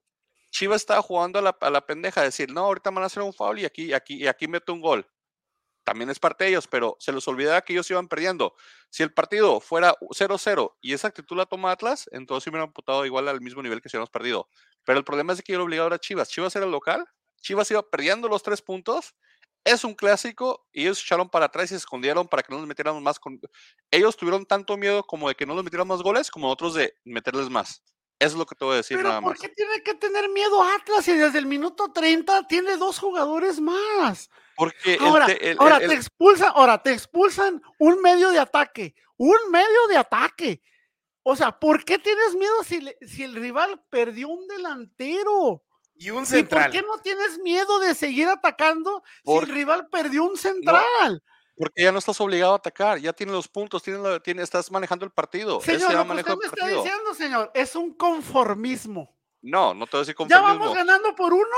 Chivas estaba jugando a la, a la pendeja, decir, no, ahorita van a hacer un foul y aquí, aquí, y aquí meto un gol. También es parte de ellos, pero se les olvidaba que ellos iban perdiendo. Si el partido fuera 0-0 y esa actitud la toma Atlas, entonces se hubieran putado igual al mismo nivel que si hubiéramos perdido. Pero el problema es que yo lo obligado era Chivas. Chivas era el local, Chivas iba perdiendo los tres puntos. Es un clásico y ellos echaron para atrás y se escondieron para que no nos metiéramos más. Con... Ellos tuvieron tanto miedo como de que no nos metieran más goles, como otros de meterles más. Eso es lo que te voy a decir Pero nada ¿por más. qué tiene que tener miedo Atlas si desde el minuto 30 tiene dos jugadores más? Porque el Ahora, te- el- ahora el- te expulsan, ahora te expulsan un medio de ataque, un medio de ataque. O sea, ¿por qué tienes miedo si, le- si el rival perdió un delantero? Y un ¿Y por central. qué no tienes miedo de seguir atacando Por- si el rival perdió un central? Porque ya no estás obligado a atacar, ya tienes los puntos, tienes la- tienes- estás manejando el partido. Señor, lo que usted me está diciendo, señor, es un conformismo. No, no te voy a decir Ya vamos conformismo. ganando por uno,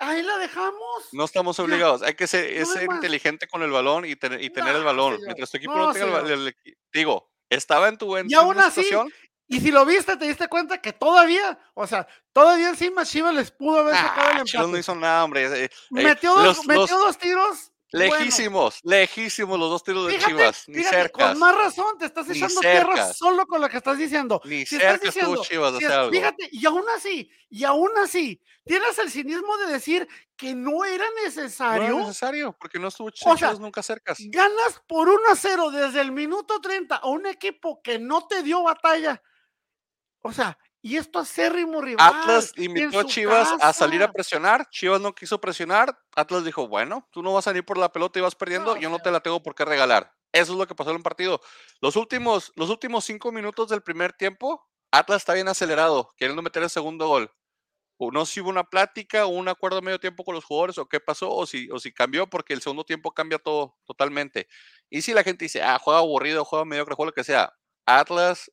ahí la dejamos. No estamos Ya. obligados. Hay que ser, No inteligente con el balón y, tener- y tener el balón. señor. Mientras tu equipo No, no, tenga el, el equi- Digo, estaba en tu en Y aún así, situación. Y si lo viste, te diste cuenta que todavía, o sea, todavía encima Chivas les pudo haber sacado el Chivas no empate. hizo nada, hombre. eh, eh, Metió, dos, los- metió los- dos tiros. Bueno. lejísimos, lejísimos los dos tiros de Fíjate, Chivas. Ni cerca. con más razón te estás echando tierra solo con lo que estás diciendo. Ni Si estás cerca estuvo diciendo, Chivas si es- algo. Fíjate, y aún así, y aún así, tienes el cinismo de decir que no era No necesario. era necesario, porque no estuvo O sea, Chivas nunca cercas. Ganas por 1 a 0 desde el minuto 30 a un equipo que no te dio batalla. O sea, y esto acérrimo rival. Atlas invitó a Chivas a salir a presionar. Chivas no quiso presionar. Atlas dijo, bueno, tú no vas a salir por la pelota y vas perdiendo. No, yo no te la tengo por qué regalar. Eso es lo que pasó en el partido. Los últimos, los últimos cinco minutos del primer tiempo, Atlas está bien acelerado, queriendo meter el segundo gol. O no si hubo una plática o un acuerdo a medio tiempo con los jugadores o qué pasó o si, o si cambió, porque el segundo tiempo cambia todo totalmente. Y si la gente dice, ah, juega aburrido, juega mediocre, juega lo que sea. Atlas,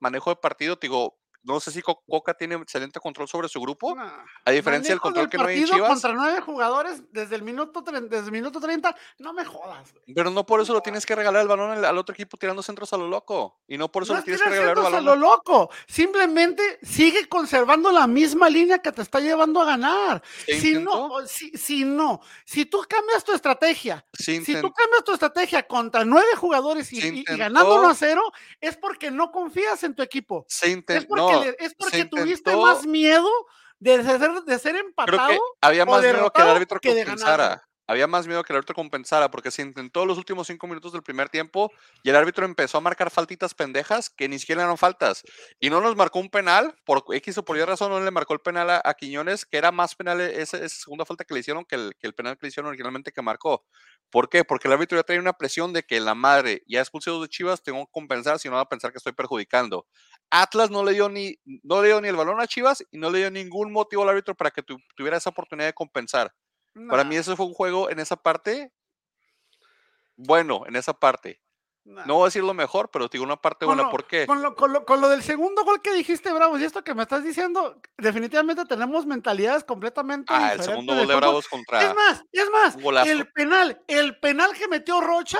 manejo de partido, te digo, no sé si Co- Coca tiene excelente control sobre su grupo, Nah. a diferencia del control que no hay en Chivas, contra nueve jugadores desde el minuto, desde el minuto 30, no me jodas. güey. pero no por eso lo tienes que regalar el balón al, al otro equipo tirando centros a lo loco, y no por eso No le es tienes que regalar el centros a balón. lo loco. Simplemente sigue conservando la misma línea que te está llevando a ganar. Si intentó, no, si, si no, si tú cambias tu estrategia, si tú cambias tu estrategia contra nueve jugadores y, ganando 1 a 0, es porque no confías en tu equipo. se intentó, porque, es porque tuviste más miedo de ser, de ser creo empatado. que había más miedo que el árbitro que compensara. Había más miedo que el árbitro compensara, porque se intentó los últimos cinco minutos del primer tiempo y el árbitro empezó a marcar faltitas pendejas que ni siquiera eran faltas. Y no nos marcó un penal, por X o por Y razón no le marcó el penal a, Quiñones, que era más penal e- esa, segunda falta que le hicieron que el, penal que le hicieron originalmente que marcó. ¿Por qué? Porque el árbitro ya trae una presión de que la madre ya expulsado de Chivas, tengo que compensar, si no va a pensar que estoy perjudicando. Atlas no le dio ni, no le dio ni el balón a Chivas y no le dio ningún motivo al árbitro para que tu- tuviera esa oportunidad de compensar. Para mí ese fue un juego en esa parte, bueno, en esa parte. No voy a decir lo mejor, pero te digo una parte buena. lo- ¿Por qué? Con lo, con, lo, con lo del segundo gol que dijiste, Bravos, y esto que me estás diciendo, definitivamente tenemos mentalidades completamente Ah, el segundo gol de. Bravos Es contra más, es más, golazo. el penal, el penal que metió Rocha,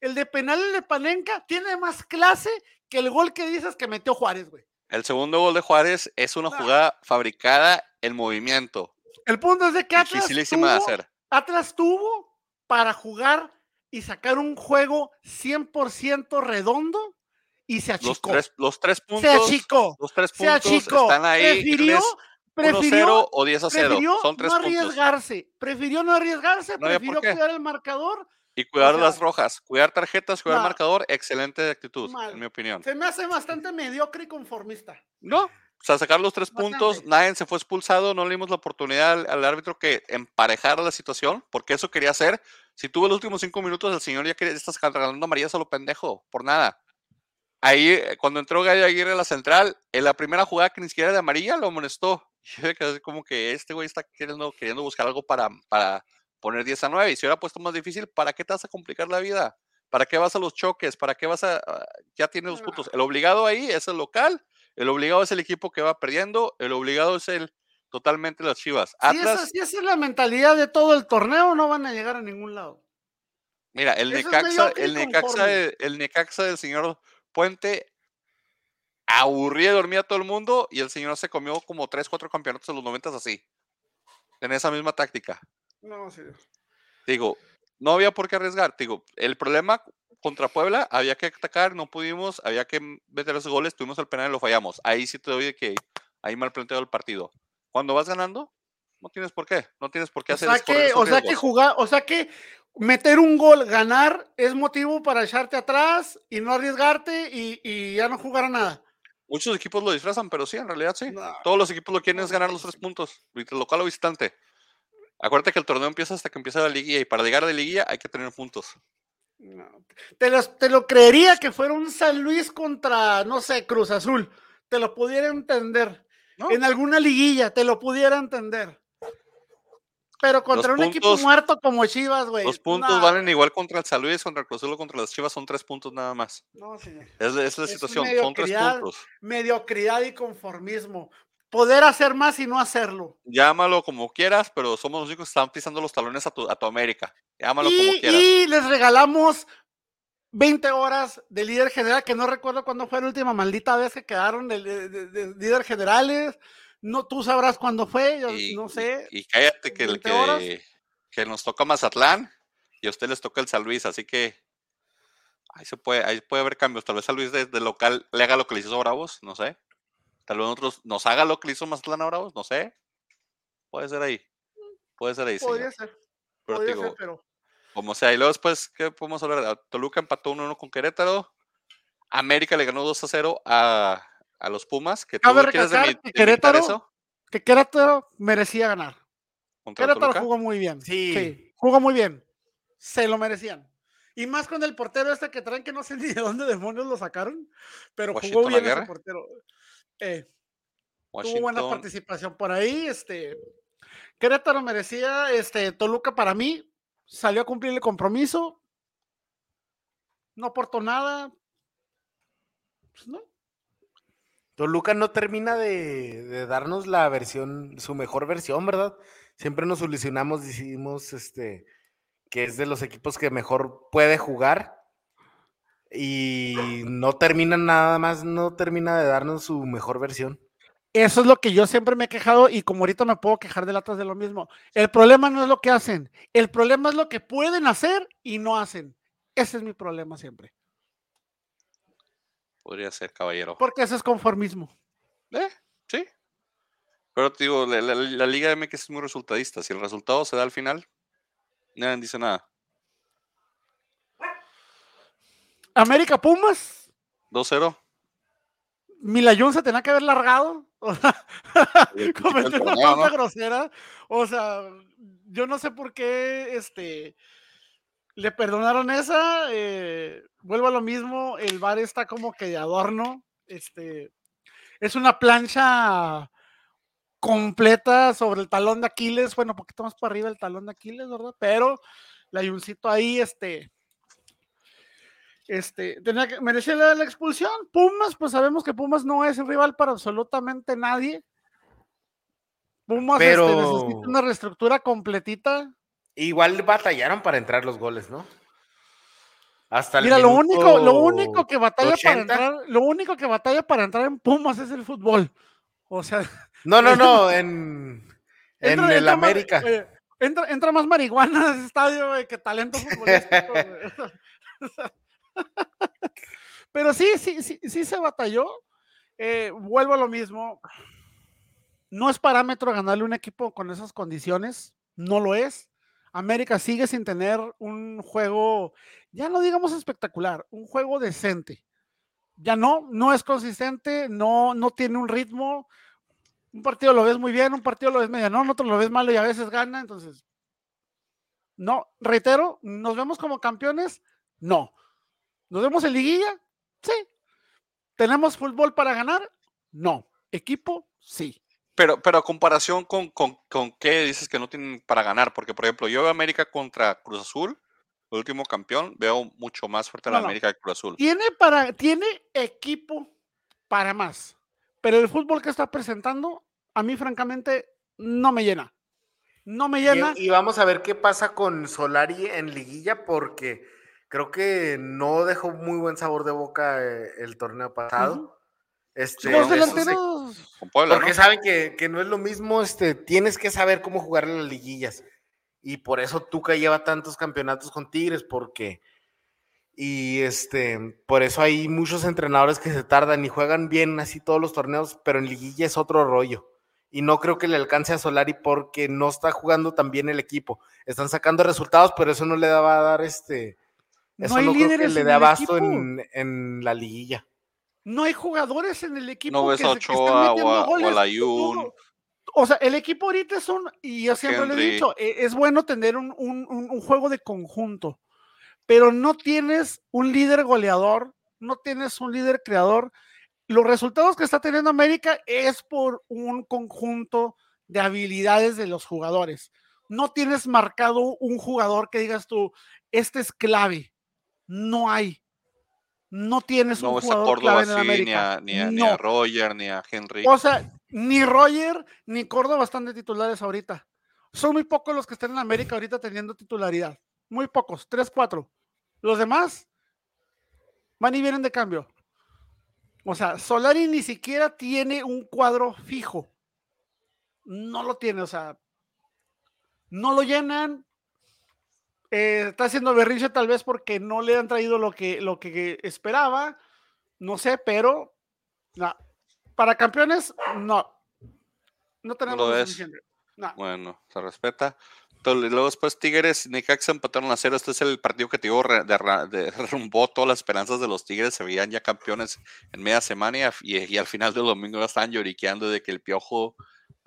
el de penal el de Panenka, tiene más clase que el gol que dices que metió Juárez, güey. El segundo gol de Juárez es una jugada fabricada en movimiento. El punto es de que Atlas tuvo, hacer. Atlas tuvo para jugar y sacar un juego 100% redondo y se Los achicó. tres, los tres se puntos, achicó. los tres Se puntos achicó. están ahí. prefirió, Irles 1-0 prefirió, o 10 a 0. prefirió Son tres no puntos. arriesgarse. Prefirió no arriesgarse, No prefirió cuidar el marcador. Y cuidar sea, las rojas, cuidar tarjetas, cuidar no. marcador, excelente actitud, Mal. en mi opinión. Se me hace bastante mediocre y conformista. No, o sea, sacar los tres Bastante. puntos, nadie se fue expulsado, no le dimos la oportunidad al, al árbitro que emparejara la situación, porque eso quería hacer. Si tuvo los últimos cinco minutos, el señor ya quería, estás regalando amarillas a lo pendejo, por nada. Ahí, eh, cuando entró Gallo Aguirre a la central, en la primera jugada que ni siquiera era de amarilla, lo amonestó. Yo me quedé como que este güey está queriendo, queriendo buscar algo para, para poner 10 a 9. Y si hubiera puesto más difícil, ¿para qué te vas a complicar la vida? ¿Para qué vas a los choques? ¿Para qué vas a.? ya tienes los puntos. El obligado ahí es el local, el obligado es el equipo que va perdiendo, el obligado es el totalmente las chivas. Si esa, Atlas, si esa es la mentalidad de todo el torneo, no van a llegar a ningún lado. mira, el eso Necaxa, el Necaxa, de- el Necaxa del señor Puente aburría y dormía a todo el mundo y el señor se comió como 3, 4 campeonatos en los 90 así. En esa misma táctica. No, sí. Digo, no había por qué arriesgar. Digo, el problema contra Puebla, había que atacar, no pudimos, había que meter los goles, tuvimos el penal y lo fallamos. Ahí sí te doy de que ahí mal planteado el partido. Cuando vas ganando, no tienes por qué, no tienes por qué O hacer sea, escorrer que, esos o sea que jugar, o sea que meter un gol, ganar, es motivo para echarte atrás y no arriesgarte y, y ya no jugar a nada. Muchos equipos lo disfrazan, pero sí, en realidad sí. No. Todos los equipos lo quieren es ganar los tres puntos, local o visitante. Acuérdate que el torneo empieza hasta que empieza la liguilla y para llegar a la liguilla hay que tener puntos. No. Te, los- te lo creería que fuera un San Luis contra, no sé, Cruz Azul. Te lo pudiera entender. ¿no? En alguna liguilla te lo pudiera entender. Pero contra un equipo muerto como Chivas, güey. Los puntos no, valen igual contra el San Luis, contra el Cruz Azul contra las Chivas, son tres puntos nada más. No, señor. Es, es la Es situación, son tres mediocridad. puntos. Mediocridad y conformismo. Poder hacer más y no hacerlo. Llámalo como quieras, pero somos los únicos que están pisando los talones a tu, a tu América. Llámalo como Y, quieras. y les regalamos 20 horas de líder general, que no recuerdo cuándo fue la última maldita vez que quedaron de, de- de- de líder generales. No, tú sabrás cuándo fue, yo Y- no sé. Y cállate que, el 20 horas. que, que nos toca Mazatlán y a usted les toca el San Luis, así que ahí se puede, ahí puede haber cambios. Tal vez San Luis de, de local le haga lo que le hizo Bravos, no sé. Tal vez nosotros nos haga lo que le hizo Mazatlán a Bravos, no sé. Puede ser ahí. Puede ser ahí, Podría señor. ser, Pero podría digo, ser, pero como sea. Y luego después, ¿qué podemos hablar? Ah, Toluca empató 1-1 con Querétaro. América le ganó 2-0 a, a los Pumas. Que Cabe de mi- que Querétaro eso que Querétaro merecía ganar. Querétaro Toluca. jugó muy bien. Sí. jugó muy bien. Se lo merecían. Y más con el portero este que traen que no sé ni de dónde demonios lo sacaron, pero jugó bien ese portero. Eh, tuvo buena participación por ahí. Este, Querétaro merecía, este, Toluca para mí salió a cumplir el compromiso. No aportó nada. Pues no. Toluca no termina de, de darnos la versión, su mejor versión, ¿verdad? Siempre nos ilusionamos, decimos este, que es de los equipos que mejor puede jugar y no termina nada más, no termina de darnos su mejor versión. Eso es lo que yo siempre me he quejado y como ahorita me puedo quejar de latas de lo mismo. El problema no es lo que hacen, el problema es lo que pueden hacer y no hacen. Ese es mi problema siempre. Podría ser, caballero. Porque ese es conformismo. Eh, sí. Pero te digo, la, la- la Liga MX es muy resultadista. Si el resultado se da al final, nadie dice nada. América Pumas, 2-0. Milayun se tenía que haber largado. O sea, cometió una falta grosera. O sea, yo no sé por qué este, le perdonaron esa. eh, vuelvo a lo mismo. El bar está como que de adorno. Este, es una plancha completa sobre el talón de Aquiles. Bueno, un poquito más para arriba el talón de Aquiles, ¿verdad? Pero la ahí, este. Este, tenía que, merecía la, la expulsión. Pumas, pues sabemos que Pumas no es rival para absolutamente nadie. Pumas este, necesita una reestructura completita. Igual batallaron para entrar los goles, ¿no? Hasta el Mira, lo único, lo único que batalla 80. para entrar, lo único que batalla para entrar en Pumas es el fútbol. O sea, No, no, no, en, en entra- el entra más- América. eh, entra, entra más marihuana a ese estadio güey, que talento futbolístico. Pero sí, sí, sí, sí se batalló. Eh, vuelvo a lo mismo. No es parámetro ganarle un equipo con esas condiciones. No lo es. América sigue sin tener un juego, ya no digamos espectacular, un juego decente. Ya no, no es consistente, no, no tiene un ritmo. Un partido lo ves muy bien, un partido lo ves medianón, otro lo ves malo y a veces gana. Entonces, no, reitero, ¿nos vemos como campeones? No. ¿Nos vemos en liguilla? Sí. ¿Tenemos fútbol para ganar? No. ¿Equipo? Sí. Pero, pero a comparación con, con, con qué dices que no tienen para ganar, porque por ejemplo, yo veo América contra Cruz Azul, el último campeón, veo mucho más fuerte a la No. América que Cruz Azul. Tiene, para, tiene equipo para más. Pero el fútbol que está presentando, a mí francamente, no me llena. No me llena. Y, y vamos a ver qué pasa con Solari en liguilla, porque creo que no dejó muy buen sabor de boca eh, el torneo pasado. Ujú. Este, Los delanteros. Puebla, Porque ¿no? saben que, que no es lo mismo, este, tienes que saber cómo jugar en las liguillas. Y por eso Tuca lleva tantos campeonatos con Tigres, porque. Y este, por eso hay muchos entrenadores que se tardan y juegan bien así todos los torneos, pero en liguilla es otro rollo. Y no creo que le alcance a Solari porque no está jugando tan bien el equipo. Están sacando resultados, pero eso no le va a dar este. Eso no hay no, creo que líderes le en dé el abasto equipo. en, en la liguilla. No hay jugadores en el equipo. No ves que a que Ochoa o metiendo a- o a goles. O sea, el equipo ahorita es un, y yo siempre lo he dicho, e- es bueno tener un, un- un- un juego de conjunto, pero no tienes un líder goleador, no tienes un líder creador. Los resultados que está teniendo América es por un conjunto de habilidades de los jugadores. No tienes marcado un jugador que digas tú, este es clave. No hay. No tienes No un jugador Córdoba clave en el así, ni América. a, ni, a, ni a No. Roger, ni a Henry. O sea, ni Roger ni Córdoba están de titulares ahorita. Son muy pocos los que están en América ahorita teniendo titularidad. Muy pocos, tres, cuatro. Los demás van y vienen de cambio. O sea, Solari ni siquiera tiene un cuadro fijo. No lo tiene, o sea, no lo llenan. Eh, está haciendo berrinche tal vez porque no le han traído lo que, lo que esperaba. No sé, pero no. para campeones, no. No tenemos lo suficiente. No. Bueno, se respeta. Entonces, luego después Tigres y Necaxa empataron a cero. Este es el partido que te digo, derrumbó todas las esperanzas de los Tigres. Se veían ya campeones en media semana y, y- y al final del domingo ya estaban lloriqueando de que el piojo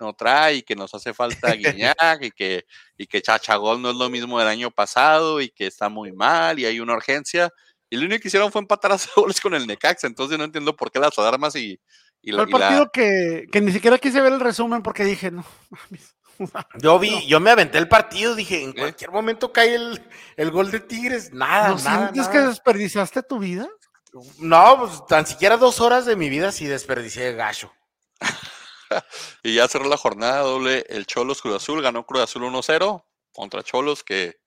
no trae y que nos hace falta Guiñac y que, y que Chachagol no es lo mismo del año pasado y que está muy mal y hay una urgencia. Y lo único que hicieron fue empatar a goles con el Necaxa. Entonces no entiendo por qué las alarmas y, y la- Fue el y la- partido que, que ni siquiera quise ver el resumen porque dije, no, mames. Yo vi, yo me aventé el partido, dije, en ¿Eh? cualquier momento cae el, el gol de Tigres. Nada, ¿No nada, sientes nada. que desperdiciaste tu vida? No, pues tan siquiera dos horas de mi vida sí desperdicié de gacho. Y ya cerró la jornada doble. El Cholos Cruz Azul ganó Cruz Azul 1-0 contra Cholos, que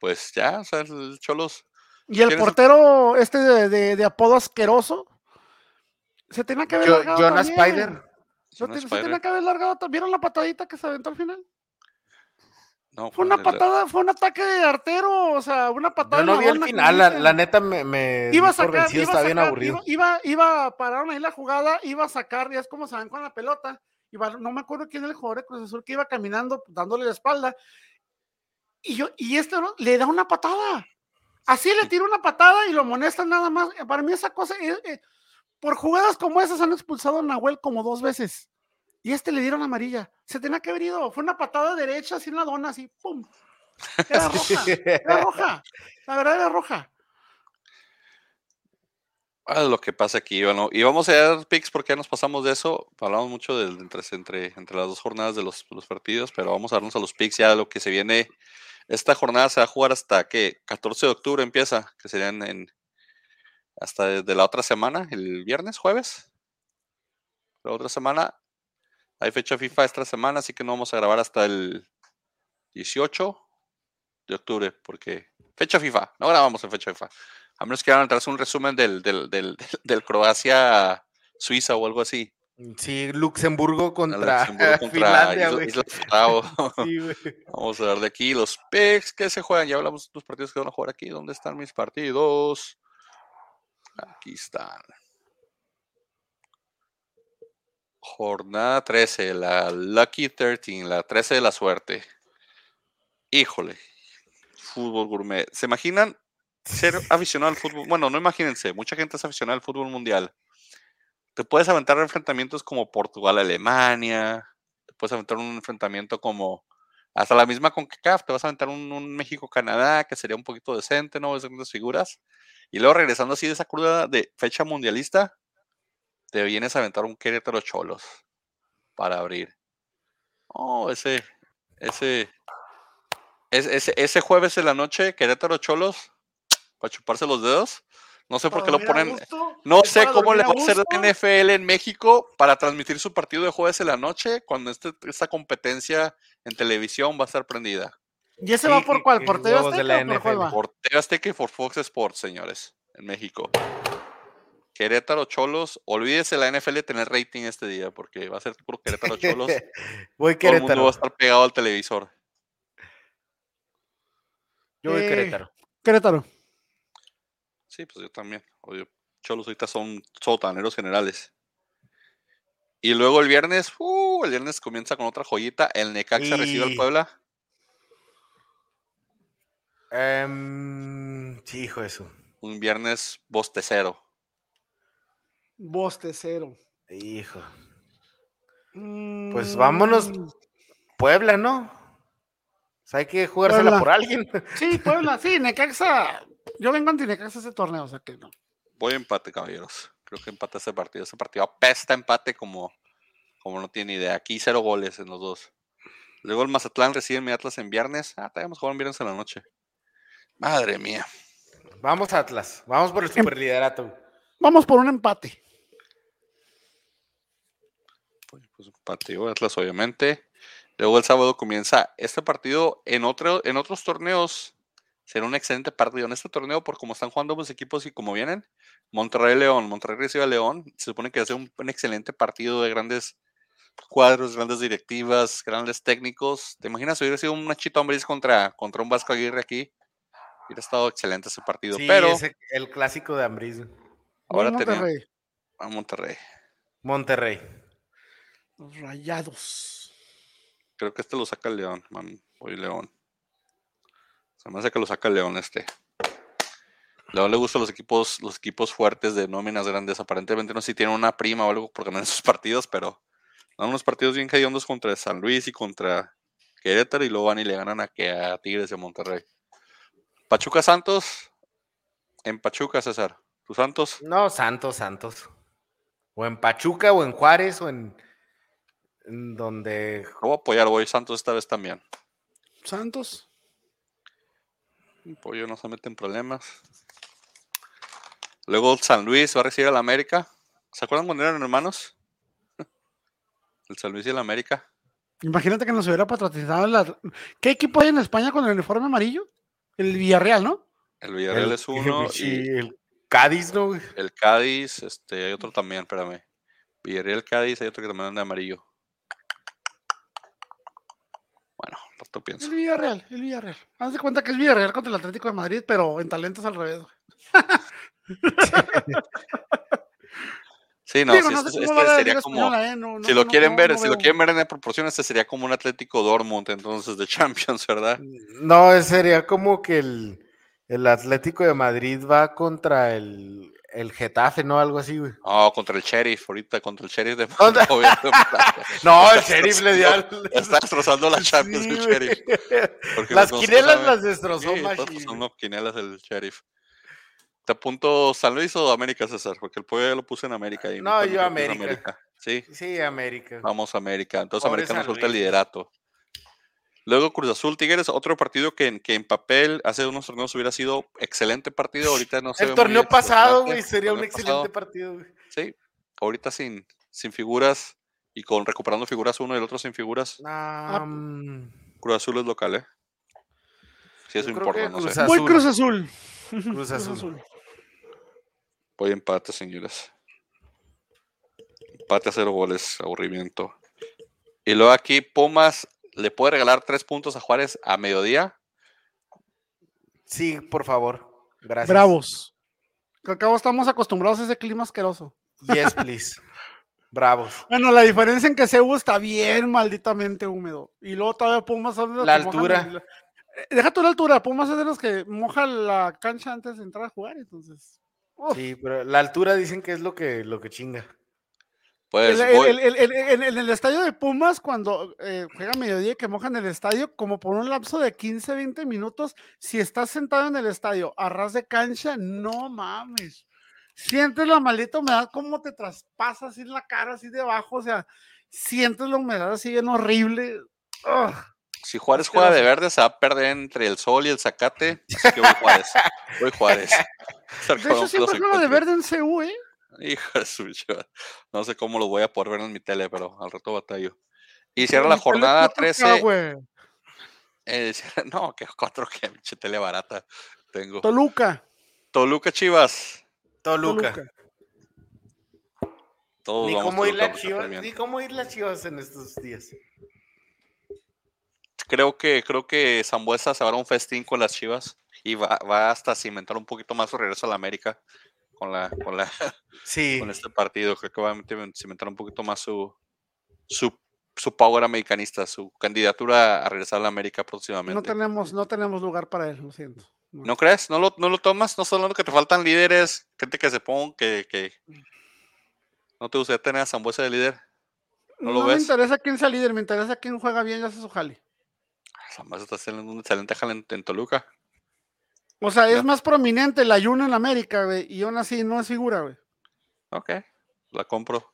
pues ya, o sea, el Cholos. Y el ¿Quién es el- portero este de, de- de apodo asqueroso se tenía que haber Yo- largado Jonas también. Spider. Se, se Spider. tenía que haber largado. ¿Vieron la patadita que se aventó al final? No, Fue una patada, fue un ataque de artero, o sea, una patada. Yo no la vi el final, la, neta me, me iba a sacar, vencido, iba a está bien sacar, aburrido. iba, iba, iba, pararon ahí la jugada, iba a sacar, ya es como se van con la pelota, iba, no me acuerdo quién era el jugador de Cruz Azul que iba caminando, dándole la espalda, y yo, y este ¿no? le da una patada, así le tira una patada y lo amonestan nada más, para mí esa cosa, eh, eh, por jugadas como esas han expulsado a Nahuel como dos veces, y este le dieron amarilla, se tenía que haber ido, fue una patada derecha, así en la dona, así, pum, era roja, era roja, la verdad era roja. Ah, lo que pasa aquí, bueno, y vamos a dar picks porque ya nos pasamos de eso. Hablamos mucho del, entre, entre, entre las dos jornadas de los, los partidos, pero vamos a darnos a los picks ya de lo que se viene. Esta jornada se va a jugar hasta que 14 de octubre empieza, que serían en hasta desde la otra semana, el viernes, jueves. La otra semana hay fecha FIFA esta semana, así que no vamos a grabar hasta el 18 de octubre, porque fecha FIFA, no grabamos en fecha FIFA. A menos que hagan un resumen del, del, del, del Croacia-Suiza o algo así. Sí, Luxemburgo contra, Luxemburgo contra Finlandia, Isla-. Isla. Sí. Vamos a ver de aquí los picks que se juegan. Ya hablamos de los partidos que van a jugar aquí. ¿Dónde están mis partidos? Aquí están. Jornada 13, la Lucky 13, la 13 de la suerte. Híjole. Fútbol gourmet. ¿Se imaginan ser aficionado al fútbol? Bueno, no imagínense. Mucha gente es aficionada al fútbol mundial. Te puedes aventar enfrentamientos como Portugal-Alemania. Te puedes aventar un enfrentamiento como hasta la misma con CACAF, te vas a aventar un, un México-Canadá que sería un poquito decente, ¿no? Grandes figuras. Y luego regresando así de esa cruda de fecha mundialista, te vienes a aventar un Querétaro Cholos para abrir. Oh, ese, ese, ese, ese, ese jueves en la noche, Querétaro Cholos, para chuparse los dedos. No sé por qué lo ponen. No sé cómo le va a hacer la. NFL en México para transmitir su partido de jueves en la noche cuando este, esta competencia en televisión va a estar prendida. ¿Y ese va por cuál? ¿Por TV Azteca por cuál NFL. va? Por TV Azteca y por Fox Sports, señores, en México. Querétaro Cholos, olvídese la NFL de tener rating este día porque va a ser puro Querétaro Cholos. Voy Todo el mundo va Querétaro. a estar pegado al televisor. Yo voy Eh, Querétaro. Querétaro. Sí, pues yo también. Oye, Cholos ahorita son sotaneros generales. Y luego el viernes, uh, el viernes comienza con otra joyita. El Necaxa recibe al Y- Puebla. Em, sí, hijo de eso. un viernes bostecero. Bostecero. Hijo. Mm, Pues vámonos. Puebla, ¿no? O sea, hay que jugársela Puebla. por alguien. Sí, Puebla, sí, Necaxa. Yo vengo anti Necaxa ese torneo, o sea que no. Voy a empate, caballeros. Creo que empate ese partido. Ese partido apesta empate como, como no tiene idea. Aquí cero goles en los dos. Luego el Mazatlán recibe mi Atlas en viernes. Ah, tenemos jugar en viernes en la noche. Madre mía. Vamos, Atlas. Vamos por el superliderato. Vamos por un empate. Empate yo, Atlas, obviamente. Luego el sábado comienza este partido. En, otro, en otros torneos será un excelente partido. En este torneo, por cómo están jugando los equipos y cómo vienen, Monterrey-León. Monterrey recibe a León. Se supone que va a ser un, un excelente partido de grandes cuadros, grandes directivas, grandes técnicos. ¿Te imaginas si hubiera sido un Nachito Ambriz contra, contra un Vasco Aguirre aquí? Hubiera estado excelente ese partido. Sí, pero ese- el clásico de Ambriz. ahora Monterrey. a Monterrey. Monterrey. Los rayados. Creo que este lo saca el León, man. Voy León. Se me hace que lo saca el León este. León le gustan los equipos, los equipos fuertes de nóminas grandes. Aparentemente no sé si tiene una prima o algo por ganar sus partidos, pero dan unos partidos bien hediondos contra San Luis y contra Querétaro y luego van y le ganan a, que a Tigres de Monterrey. Pachuca Santos. En Pachuca, César. ¿Tus Santos? No, Santos, Santos. O en Pachuca, o en Juárez, o en donde. Lo voy a apoyar, voy Santos esta vez también. Santos. Pollo no se mete en problemas. Luego el San Luis va a recibir al América. ¿Se acuerdan cuando eran hermanos? El San Luis y el América. Imagínate que nos hubiera patrocinado la... ¿Qué equipo hay en España con el uniforme amarillo? El Villarreal, ¿no? El Villarreal El- es uno y el Cádiz, ¿no? güey? el Cádiz, este, hay otro también, espérame. Villarreal, Cádiz, hay otro que también anda de amarillo. Bueno, no te pienso. El Villarreal, el Villarreal. Haz de cuenta que es Villarreal contra el Atlético de Madrid, pero en talentos al revés. güey. Sí, no, Digo, no este, este sería Liga como, Española, ¿eh? No- si lo quieren ver, si lo quieren ver en proporción, este sería como un Atlético Dortmund, entonces de Champions, ¿verdad? No, sería como que el, el Atlético de Madrid va contra el, el Getafe, ¿no? Algo así, güey. Oh, contra el Sheriff, ahorita contra el Sheriff de No, el Sheriff le dio. Está destrozando la Champions Sí, el. Sheriff. Las quinelas las destrozó Sí, güey. unos quinelas el Sheriff. ¿Te apunto San Luis o América, César? Porque el ya lo puse en América. y No, yo América. Sí, Sí, América. vamos a América. Entonces Pobre América nos suelta el liderato. Luego Cruz Azul Tigres, otro partido que, en- que en papel hace unos torneos hubiera sido excelente partido. Ahorita no se ve El muy torneo pasado, güey, sería un excelente pasado, partido, güey. Sí, ahorita sin, sin figuras y con recuperando figuras uno y el otro sin figuras. Ah, mm, Cruz Azul es local, ¿eh? Si eso importa, no Cruz sé. Azul. Voy Cruz Azul. Cruz Azul. Voy empate, señores. Empate a cero goles, aburrimiento. Y luego aquí Pumas le puede regalar tres puntos a Juárez a mediodía. Sí, por favor. Gracias. Bravos. Que al cabo estamos acostumbrados a ese clima asqueroso. Yes, please. Bravos. Bueno, la diferencia en que Cebu está bien malditamente húmedo. Y luego todavía Pumas son de los La mojan altura. Deja tú la altura, Pumas es de los que moja la cancha antes de entrar a jugar, entonces. uf. Sí, pero la altura dicen que es lo que, lo que chinga. Pues El- voy- el- el- el- el- en el estadio de Pumas, cuando eh, juega mediodía y que mojan el estadio, como por un lapso de 15, 20 minutos, si estás sentado en el estadio a ras de cancha, no mames. Sientes la maldita humedad como te traspasa así en la cara, así debajo, o sea, sientes la humedad así bien horrible. Ugh. si Juárez juega de verde, se va a perder entre el sol y el zacate. Así que voy Juárez. Voy Juárez. De hecho, siempre juego de verde en CU, ¿eh? Hijo de su. No sé cómo lo voy a poder ver en mi tele, pero al rato batallo. Y cierra la jornada 4K, 13. güey. eh, no, que cuatro que pinche tele barata tengo. Toluca. Toluca Chivas. Toluca. Toluca. Todos Ni cómo ir Toluca las chivas, ni cómo ir las chivas en estos días. Creo que, creo que Zambuesa se va a dar un festín con las Chivas y va, va hasta cimentar un poquito más su regreso a la América con la, con la, Sí. con este partido. Creo que va a cimen- cimentar un poquito más su, su, su power americanista, su candidatura a regresar a la América No próximamente. tenemos, no tenemos lugar para él, lo siento. No. ¿No crees? ¿No lo, no lo tomas? ¿No solo que te faltan líderes? Gente que se ponga, que, que... ¿No te gustaría tener a Zambuesa de líder? ¿No lo me ves? interesa quién sea líder, me interesa quién juega bien y hace su jale. Zambuesa está haciendo un excelente jale en, en Toluca. O sea, es Ya. más prominente el ayuno en América, güey, y aún así no es figura, güey. Ok, la compro.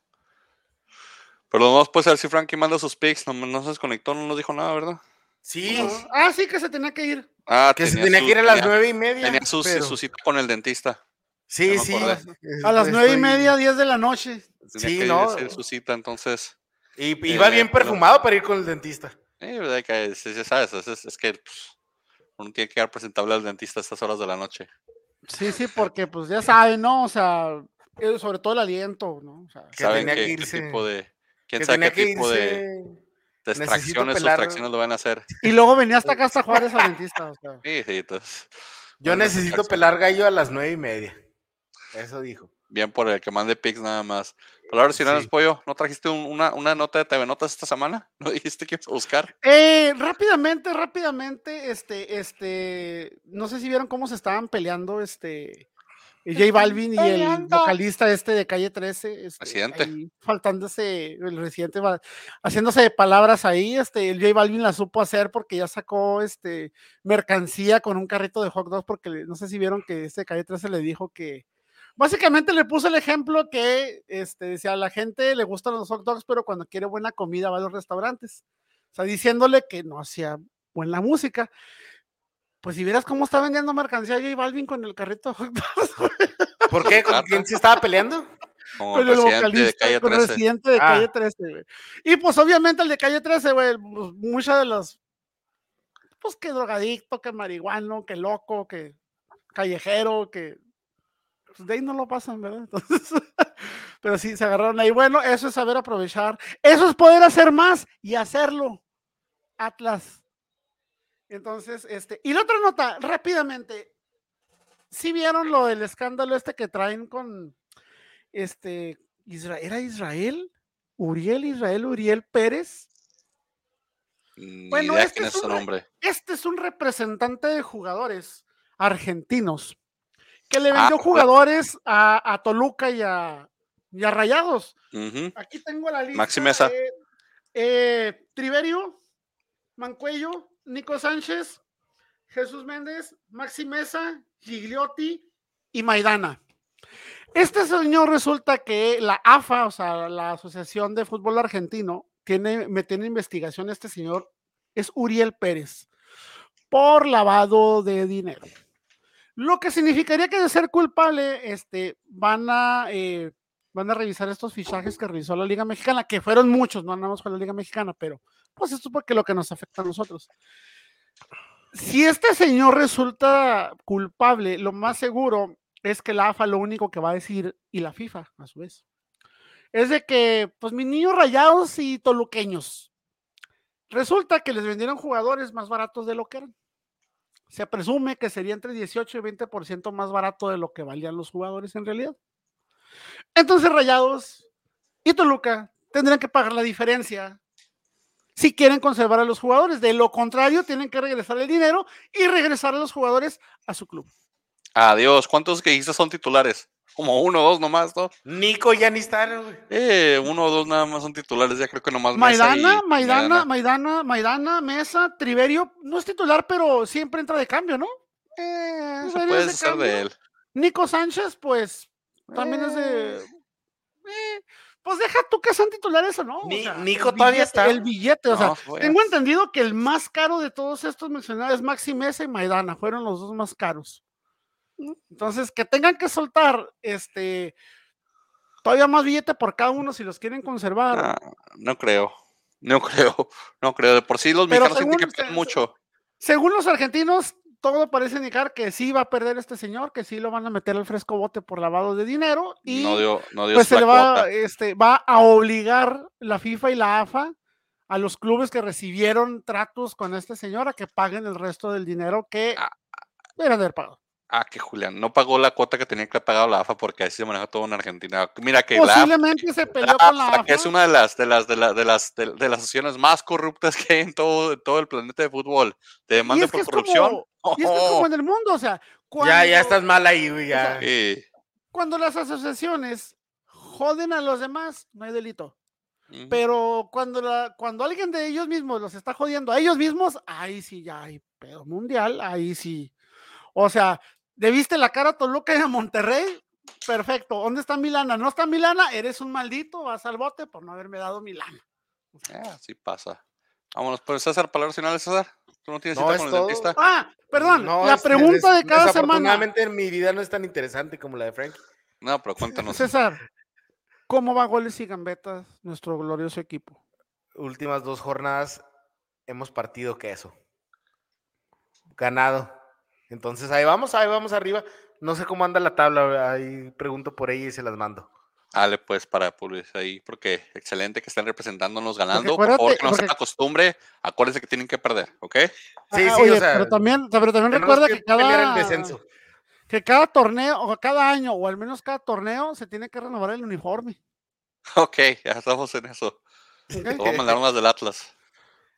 Pero lo demás puede ser si Frankie manda sus picks, no, no se desconectó, no nos dijo nada, ¿verdad? Sí. No. Ah, sí, que se tenía que ir. Ah, Que se tenía su- que ir a las tenía- nueve y media. Tenía su, pero- su cita con el dentista. Sí, ya sí. A las nueve y media, diez de la noche. Tenía Sí, que no. hacer su cita, entonces. Y iba Eh, bien pero- perfumado para ir con el dentista. Eh, verdad que es- sabes, es, es- es que pues, uno tiene que quedar presentable al dentista a estas horas de la noche. Sí, sí, porque pues ya saben, ¿no? O sea, eh, sobre todo el aliento, ¿no? O sea, Que Saben tenía qué, que qué irse- tipo de. ¿Quién Que sabe qué que tipo de, irse. de extracciones, pelar- sustracciones lo van a hacer? y luego venía hasta acá, hasta Juárez al dentista. O sea. Sí, sí, entonces, Yo necesito pelar gallo a las nueve y media. Eso dijo. bien por el que mande pics nada más. Palabras finales, Sí. pollo. ¿No trajiste un- una, una nota de TV Notas esta semana? ¿No dijiste que ibas a buscar? Eh, rápidamente, rápidamente, este, este, no sé si vieron cómo se estaban peleando, este, J Balvin y el vocalista este de Calle 13, este, Residente. ahí faltándose, el residente va- haciéndose de palabras ahí, este, el J Balvin la supo hacer porque ya sacó, este, mercancía con un carrito de hot dogs porque no sé si vieron que este Calle 13 le dijo que, básicamente le puso el ejemplo que, este, decía, a la gente le gustan los hot dogs, pero cuando quiere buena comida va a los restaurantes. O sea, diciéndole que no hacía buena música. Pues si vieras cómo está vendiendo mercancía J Balvin con el carrito de hot dogs. ¿Por qué? ¿Con quién se estaba peleando? Como Con el de vocalista, calle con el 13. residente de Ah. calle 13, güey. Y pues obviamente el de calle 13, güey, pues, muchas de las. Pues que drogadicto, que marihuano, que loco, que callejero, que. Pues de ahí no lo pasan, ¿verdad? Entonces, pero sí, se agarraron ahí. Bueno, eso es saber aprovechar. Eso es poder hacer más y hacerlo. Atlas. Entonces, este. Y la otra nota, rápidamente. Si vieron lo del escándalo este que traen con este, Isra- ¿era Israel? Uriel, Israel, Uriel Pérez. Ni Bueno, este es un. Este es un representante de jugadores argentinos que le Ah, vendió bueno. jugadores a, a Toluca y a, y a Rayados. Aquí tengo la lista. Maxi Mesa. eh, eh, Triverio, Mancuello, Nico Sánchez, Jesús Méndez, Maxi Mesa, Gigliotti y Maidana. Este señor resulta que la AFA, o sea, la Asociación de Fútbol Argentino, tiene, me tiene investigación este señor, es Uriel Pérez, por lavado de dinero. Lo que significaría que de ser culpable, este, van a, eh, van a revisar estos fichajes que revisó la Liga Mexicana, que fueron muchos, no andamos con la Liga Mexicana, pero pues esto es porque lo que nos afecta a nosotros. Si este señor resulta culpable, lo más seguro es que la AFA lo único que va a decir, y la FIFA a su vez, es de que, pues mis niños rayados y toluqueños, resulta que les vendieron jugadores más baratos de lo que eran. Se presume que sería entre 18 y 20% más barato de lo que valían los jugadores en realidad. Entonces Rayados y Toluca tendrán que pagar la diferencia si quieren conservar a los jugadores. De lo contrario, tienen que regresar el dinero y regresar a los jugadores a su club. Adiós. ¿Cuántos que dijiste son titulares? Como uno o dos nomás, ¿no? Nico ya ni está, güey. Eh, uno o dos nada más son titulares. Ya creo que nomás Mesa Maidana, y- Maidana, Maidana, Maidana, Mesa, Triverio, no es titular, pero siempre entra de cambio, ¿no? Eh, se puede ser cambio. de él. Nico Sánchez, pues también es de. eh, pues deja tú que sean titulares o no. o Ni- sea, Nico el todavía billete- está. El billete, o sea, No, fue- tengo entendido que el más caro de todos estos mencionados es Maxi Mesa y Maidana, fueron los dos más caros. Entonces, que tengan que soltar este todavía más billete por cada uno si los quieren conservar. Ah, no creo. No creo. No creo. De por sí los Pero mexicanos según- se- mucho. Según los argentinos, todo parece indicar que sí va a perder este señor, que sí lo van a meter al fresco bote por lavado de dinero y No dio, no dio pues se le va, cuota. este, va a obligar la FIFA y la AFA a los clubes que recibieron tratos con este señor a que paguen el resto del dinero que Ah. deberían de haber pagado. Ah, que Julián no pagó la cuota que tenía que haber pagado la AFA porque así se maneja todo en Argentina. Mira que la AFA, Posiblemente se peleó con la AFA. que es una de las de las de, la- de las de, de las asociaciones más corruptas que hay en todo, todo el planeta de fútbol. Te demanda por corrupción. como, y es que es como Oh, en el mundo, o sea, cuando, Ya, ya estás mal ahí. Ya. sí. cuando las asociaciones joden a los demás, no hay delito. Pero cuando, la, cuando alguien de ellos mismos los está jodiendo a ellos mismos, ahí sí ya hay pedo mundial, ahí sí. O sea, ¿debiste la cara a Toluca y a Monterrey? Perfecto. ¿Dónde está Milana? ¿No está Milana? Eres un maldito, vas al bote por no haberme dado Milana. Ah, sí pasa. Vámonos, pues César, palabras finales, César. Tú no tienes No, cita con el dentista. Ah, perdón, No, la es- pregunta de cada semana. Desafortunadamente mi vida no es tan interesante como la de Frank. No, pero cuéntanos. César, ¿cómo va goles y gambetas nuestro glorioso equipo? Últimas dos jornadas hemos partido queso. Ganado. Entonces ahí vamos, ahí vamos arriba. No sé cómo anda la tabla, ahí pregunto por ella y se las mando. Dale, pues, para publicar ahí, porque excelente que estén representándonos ganando. Por acuérdate- favor, que no sea porque- la costumbre. Acuérdense que tienen que perder, ¿ok? Sí, Ah, sí, oye, o sea, pero también, pero también recuerda que, el cada, descenso. que cada torneo, o cada año, o al menos cada torneo, se tiene que renovar el uniforme. Ok, ya estamos en eso. ¿ok? Te voy a mandar unas del Atlas.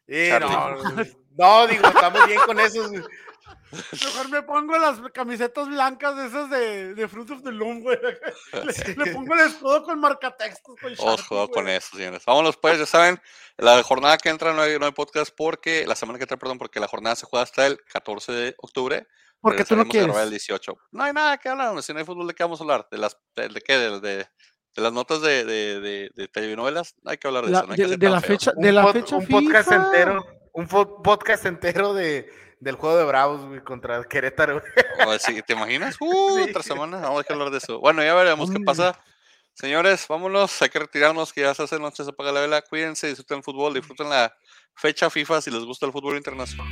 No, no, digo, estamos bien con eso. Mejor me pongo las camisetas blancas de esas de, de Fruit of the Loom, güey. Le, le pongo el escudo con marcatextos. Con Ojo con eso, señores. Vámonos, pues, ya saben, la jornada que entra no hay, no hay podcast porque, la semana que entra, perdón, porque la jornada se juega hasta el 14 de octubre. Porque tú no grabar el quieres. 18. No hay nada que hablar, si no hay fútbol, ¿de qué vamos a hablar? ¿De las, de, de qué? De, de, de las notas de, de, de, de telenovelas? No hay que hablar de La- eso. No hay que de, la fecha, Un, de la pod- fecha un podcast entero, un podcast entero de, del juego de Bravos, contra Querétaro, ¿Te imaginas? Uh, sí. otra semana, vamos a hablar de eso. Bueno, ya veremos qué pasa. Señores, vámonos, hay que retirarnos, que ya se hace noche, se apaga la vela. Cuídense, disfruten el fútbol, disfruten la fecha FIFA si les gusta el fútbol internacional.